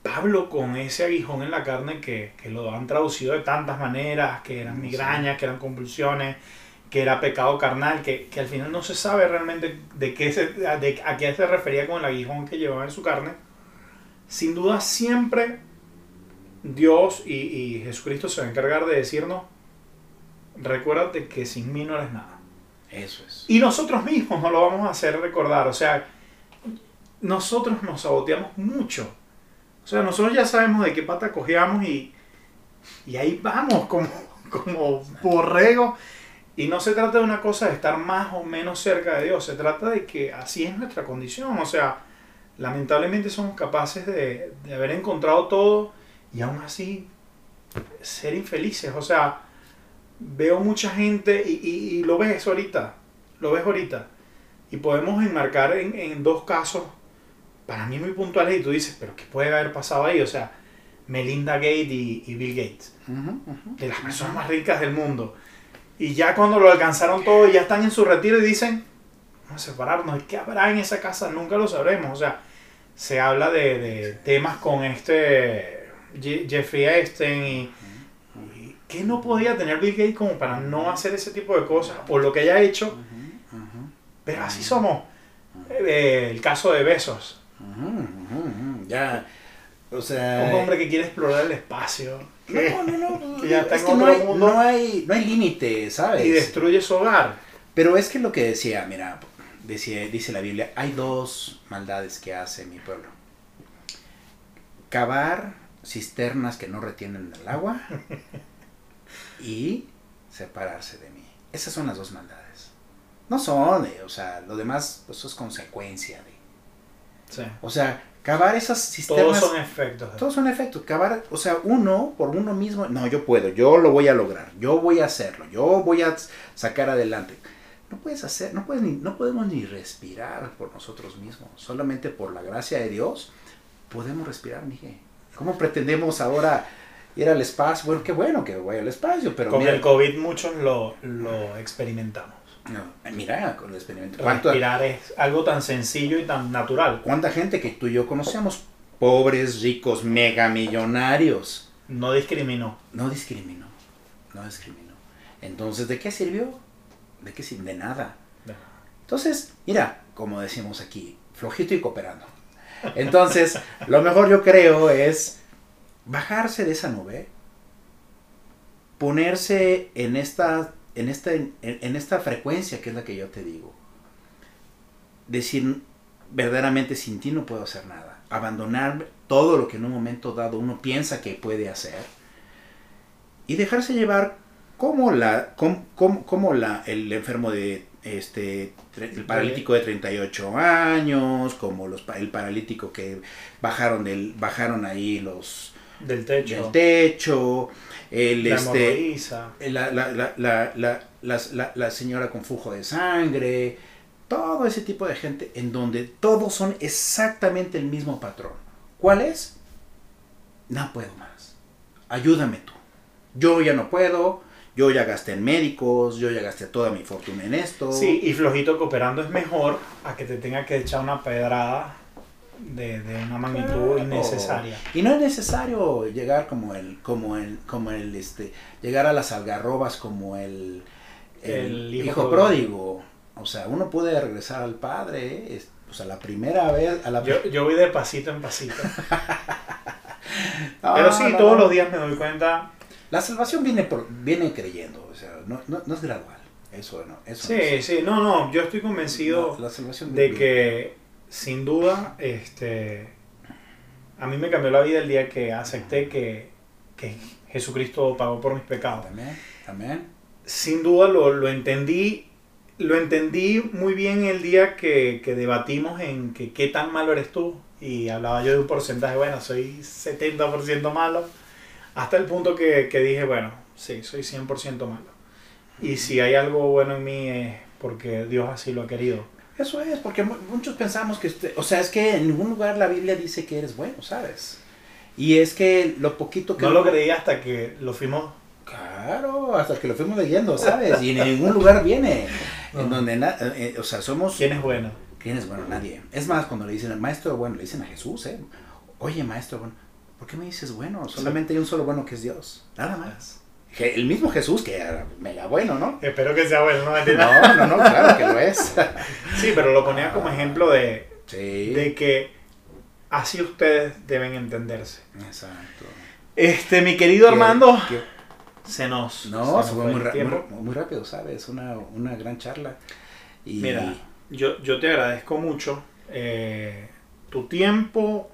[SPEAKER 1] Pablo con ese aguijón en la carne que, que lo han traducido de tantas maneras, que eran migrañas, que eran convulsiones, que era pecado carnal, que, que al final no se sabe realmente de qué se, de, a qué se refería con el aguijón que llevaba en su carne. Sin duda siempre Dios y, y Jesucristo se va a encargar de decirnos, recuérdate que sin mí no eres nada.
[SPEAKER 2] Eso es.
[SPEAKER 1] Y nosotros mismos nos lo vamos a hacer recordar. O sea, nosotros nos saboteamos mucho. O sea, nosotros ya sabemos de qué pata cojeamos y, y ahí vamos como, como borregos. Y no se trata de una cosa de estar más o menos cerca de Dios. Se trata de que así es nuestra condición. O sea, lamentablemente somos capaces de, de haber encontrado todo y aún así ser infelices. O sea, veo mucha gente y, y- y lo ves ahorita, lo ves ahorita. Y podemos enmarcar en, en dos casos, para mí muy puntuales, y tú dices, pero ¿qué puede haber pasado ahí? O sea, Melinda Gates y, y Bill Gates,
[SPEAKER 2] Ujú, ujú.
[SPEAKER 1] de las personas más ricas del mundo. Y ya cuando lo alcanzaron todo, ya están en su retiro y dicen, vamos a separarnos. ¿Qué habrá en esa casa? Nunca lo sabremos. O sea, se habla de, de temas con este Je- Jeffrey Epstein y ¿qué no podía tener Bill Gates como para no hacer ese tipo de cosas o lo que haya hecho? Pero así somos. Eh, el caso de Besos.
[SPEAKER 2] Ya, o sea...
[SPEAKER 1] un hombre que quiere explorar el espacio que-
[SPEAKER 2] No, no, no.
[SPEAKER 1] que ya está
[SPEAKER 2] es que no
[SPEAKER 1] otro
[SPEAKER 2] hay,
[SPEAKER 1] mundo.
[SPEAKER 2] no hay, no hay límite, ¿sabes?
[SPEAKER 1] y destruye su hogar.
[SPEAKER 2] Pero es que lo que decía, mira, decía, dice la Biblia, hay dos maldades que hace mi pueblo. Cavar cisternas que no retienen el agua y separarse de mí. Esas son las dos maldades. No son, eh, o sea, lo demás pues, eso es consecuencia de...
[SPEAKER 1] Sí.
[SPEAKER 2] O sea, cavar esas
[SPEAKER 1] Todos
[SPEAKER 2] cisternas...
[SPEAKER 1] son efectos.
[SPEAKER 2] Todos son efectos. Cavar, o sea, uno por uno mismo, no, yo puedo, yo lo voy a lograr, yo voy a hacerlo, yo voy a sacar adelante. No puedes hacer, no puedes ni, no podemos ni respirar por nosotros mismos. Solamente por la gracia de Dios podemos respirar, Miguel. ¿Cómo pretendemos ahora ir al espacio? Bueno, qué bueno que voy al espacio, pero
[SPEAKER 1] Con
[SPEAKER 2] mira,
[SPEAKER 1] el COVID muchos lo, lo experimentamos.
[SPEAKER 2] no, mira con el experimento. ¿Cuánto-
[SPEAKER 1] Respirar es algo tan sencillo y tan natural.
[SPEAKER 2] ¿Cuánta gente que tú y yo conocemos? Pobres, ricos, mega millonarios.
[SPEAKER 1] No discriminó.
[SPEAKER 2] No discriminó. No discriminó. Entonces, ¿de qué sirvió? ¿De qué sirvió? De nada. Entonces, mira, como decimos aquí, flojito y cooperando. Entonces, lo mejor yo creo es bajarse de esa nube, ponerse en esta, en esta, en, esta frecuencia que es la que yo te digo. Decir, verdaderamente sin ti no puedo hacer nada. Abandonar todo lo que en un momento dado uno piensa que puede hacer y dejarse llevar como la como, como- la el enfermo de este el paralítico de 38 años como los el paralítico que bajaron del bajaron ahí los
[SPEAKER 1] Del techo.
[SPEAKER 2] del techo el
[SPEAKER 1] la
[SPEAKER 2] este la, la, la, la, la, las- la- la señora con flujo de sangre, todo ese tipo de gente en donde todos son exactamente el mismo patrón. ¿Cuál es? No puedo más. Ayúdame tú. yo ya no puedo, yo ya gasté en médicos, yo ya gasté toda mi fortuna en esto.
[SPEAKER 1] Sí, y flojito cooperando es mejor a que te tenga que echar una pedrada de, de una magnitud
[SPEAKER 2] Claro.
[SPEAKER 1] innecesaria.
[SPEAKER 2] Y no es necesario llegar como el, como el, como el, este, llegar a las algarrobas como el, el,
[SPEAKER 1] El hijo
[SPEAKER 2] hijo,
[SPEAKER 1] pródigo.
[SPEAKER 2] O sea, uno puede regresar al padre, es- o sea, la primera vez, a la
[SPEAKER 1] Yo, yo voy de pasito en pasito.
[SPEAKER 2] No,
[SPEAKER 1] Pero sí,
[SPEAKER 2] no,
[SPEAKER 1] todos
[SPEAKER 2] no.
[SPEAKER 1] los días me doy cuenta.
[SPEAKER 2] La salvación viene, por- viene creyendo, o sea, no, no, no es gradual. Eso no. Eso
[SPEAKER 1] Sí, sí, no, no, yo estoy convencido
[SPEAKER 2] La, la salvación
[SPEAKER 1] de que sin duda, este, a mí me cambió la vida el día que acepté que, que Jesucristo pagó por mis pecados.
[SPEAKER 2] Amén, amén.
[SPEAKER 1] Sin duda lo, lo entendí, lo entendí muy bien el día que, que debatimos en que qué tan malo eres tú y hablaba yo de un porcentaje, bueno, soy 70% malo, hasta el punto que, que dije, bueno, sí, soy 100% malo. Y si hay algo bueno en mí es porque Dios así lo ha querido.
[SPEAKER 2] Eso es, porque mu- muchos pensamos que, usted- o sea, es que en ningún lugar la Biblia dice que eres bueno, ¿sabes? Y es que lo poquito que...
[SPEAKER 1] No lo creí hasta que lo fuimos.
[SPEAKER 2] Claro, hasta que lo fuimos leyendo, ¿sabes? Y en ningún lugar viene.
[SPEAKER 1] No.
[SPEAKER 2] En donde, na- eh, o sea, somos...
[SPEAKER 1] ¿Quién es bueno?
[SPEAKER 2] ¿Quién es bueno? Nadie. Es más, cuando le dicen al maestro bueno, le dicen a Jesús, ¿eh? Oye, maestro bueno, ¿por qué me dices bueno? Solamente hay un solo bueno que es Dios. Nada más. El mismo Jesús, que era mega bueno, ¿no?
[SPEAKER 1] Espero que sea bueno, no
[SPEAKER 2] No, no, no, claro que lo es.
[SPEAKER 1] Sí, pero lo ponía como ejemplo de,
[SPEAKER 2] Sí.
[SPEAKER 1] de que así ustedes deben entenderse.
[SPEAKER 2] Exacto.
[SPEAKER 1] Este, mi querido Armando,
[SPEAKER 2] ¿Qué-
[SPEAKER 1] se nos.
[SPEAKER 2] No,
[SPEAKER 1] nos
[SPEAKER 2] se fue
[SPEAKER 1] fue
[SPEAKER 2] muy, muy, muy rápido, ¿sabes? Una, una gran charla. Y
[SPEAKER 1] Mira, yo, yo te agradezco mucho eh, tu tiempo,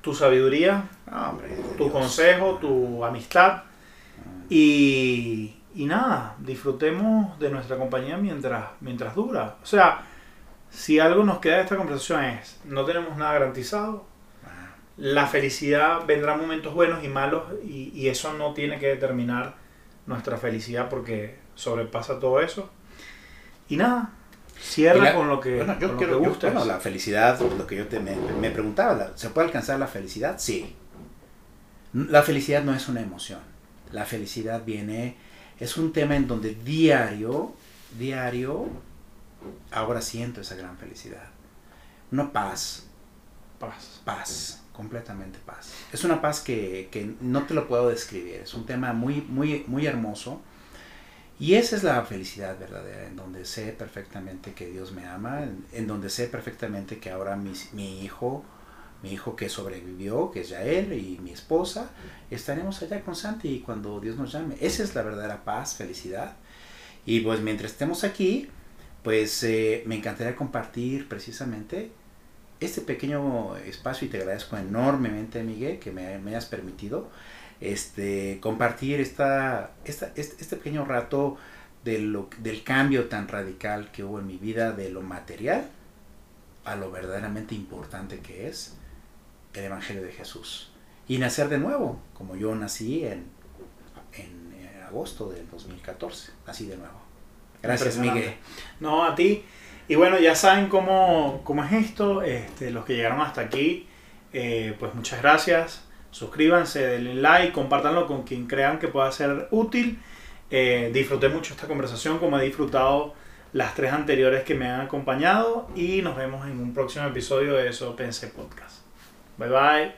[SPEAKER 1] tu sabiduría,
[SPEAKER 2] hombre, de
[SPEAKER 1] tu
[SPEAKER 2] Dios.
[SPEAKER 1] consejo, tu amistad. Y, y nada, disfrutemos de nuestra compañía mientras, mientras dura. O sea, si algo nos queda de esta conversación es, no tenemos nada garantizado. La felicidad vendrá en momentos buenos y malos y, y eso no tiene que determinar nuestra felicidad porque sobrepasa todo eso. Y nada, cierra con lo que,
[SPEAKER 2] Bueno, yo quiero,
[SPEAKER 1] que
[SPEAKER 2] yo- bueno, la felicidad, lo que yo te, me, me preguntaba, ¿se puede alcanzar la felicidad? Sí. La felicidad no es una emoción. La felicidad viene, es un tema en donde diario, diario, ahora siento esa gran felicidad. Una paz,
[SPEAKER 1] Paz.
[SPEAKER 2] paz, completamente paz. Es una paz que, que no te lo puedo describir, es un tema muy, muy, muy hermoso. Y esa es la felicidad verdadera, en donde sé perfectamente que Dios me ama, en, en donde sé perfectamente que ahora mi hijo, mi hijo que sobrevivió, que es Yael, y mi esposa, estaremos allá con Santi cuando Dios nos llame. Esa es la verdadera paz, felicidad. Y pues mientras estemos aquí, pues eh, me encantaría compartir precisamente este pequeño espacio y te agradezco enormemente, Miguel, que me, me hayas permitido este, compartir esta, esta, este, este pequeño rato de lo, del cambio tan radical que hubo en mi vida, de lo material a lo verdaderamente importante que es el Evangelio de Jesús. Y nacer de nuevo, como yo nací en, en, eh, agosto del 2014. Nací de nuevo. Gracias. Miguel.
[SPEAKER 1] No, a ti. Y bueno, ya saben cómo, cómo es esto. Este, los que llegaron hasta aquí, eh, pues muchas gracias. Suscríbanse, denle like, compártanlo con quien crean que pueda ser útil. Eh, disfruté mucho esta conversación como he disfrutado las tres anteriores que me han acompañado y nos vemos en un próximo episodio de Eso Pensé Podcast. Bye bye.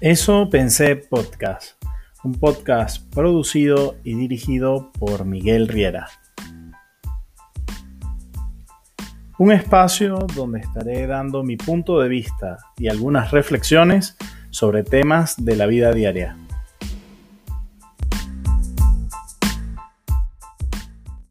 [SPEAKER 1] Eso Pensé Podcast, un podcast producido y dirigido por Miguel Riera. Un espacio donde estaré dando mi punto de vista y algunas reflexiones sobre temas de la vida diaria.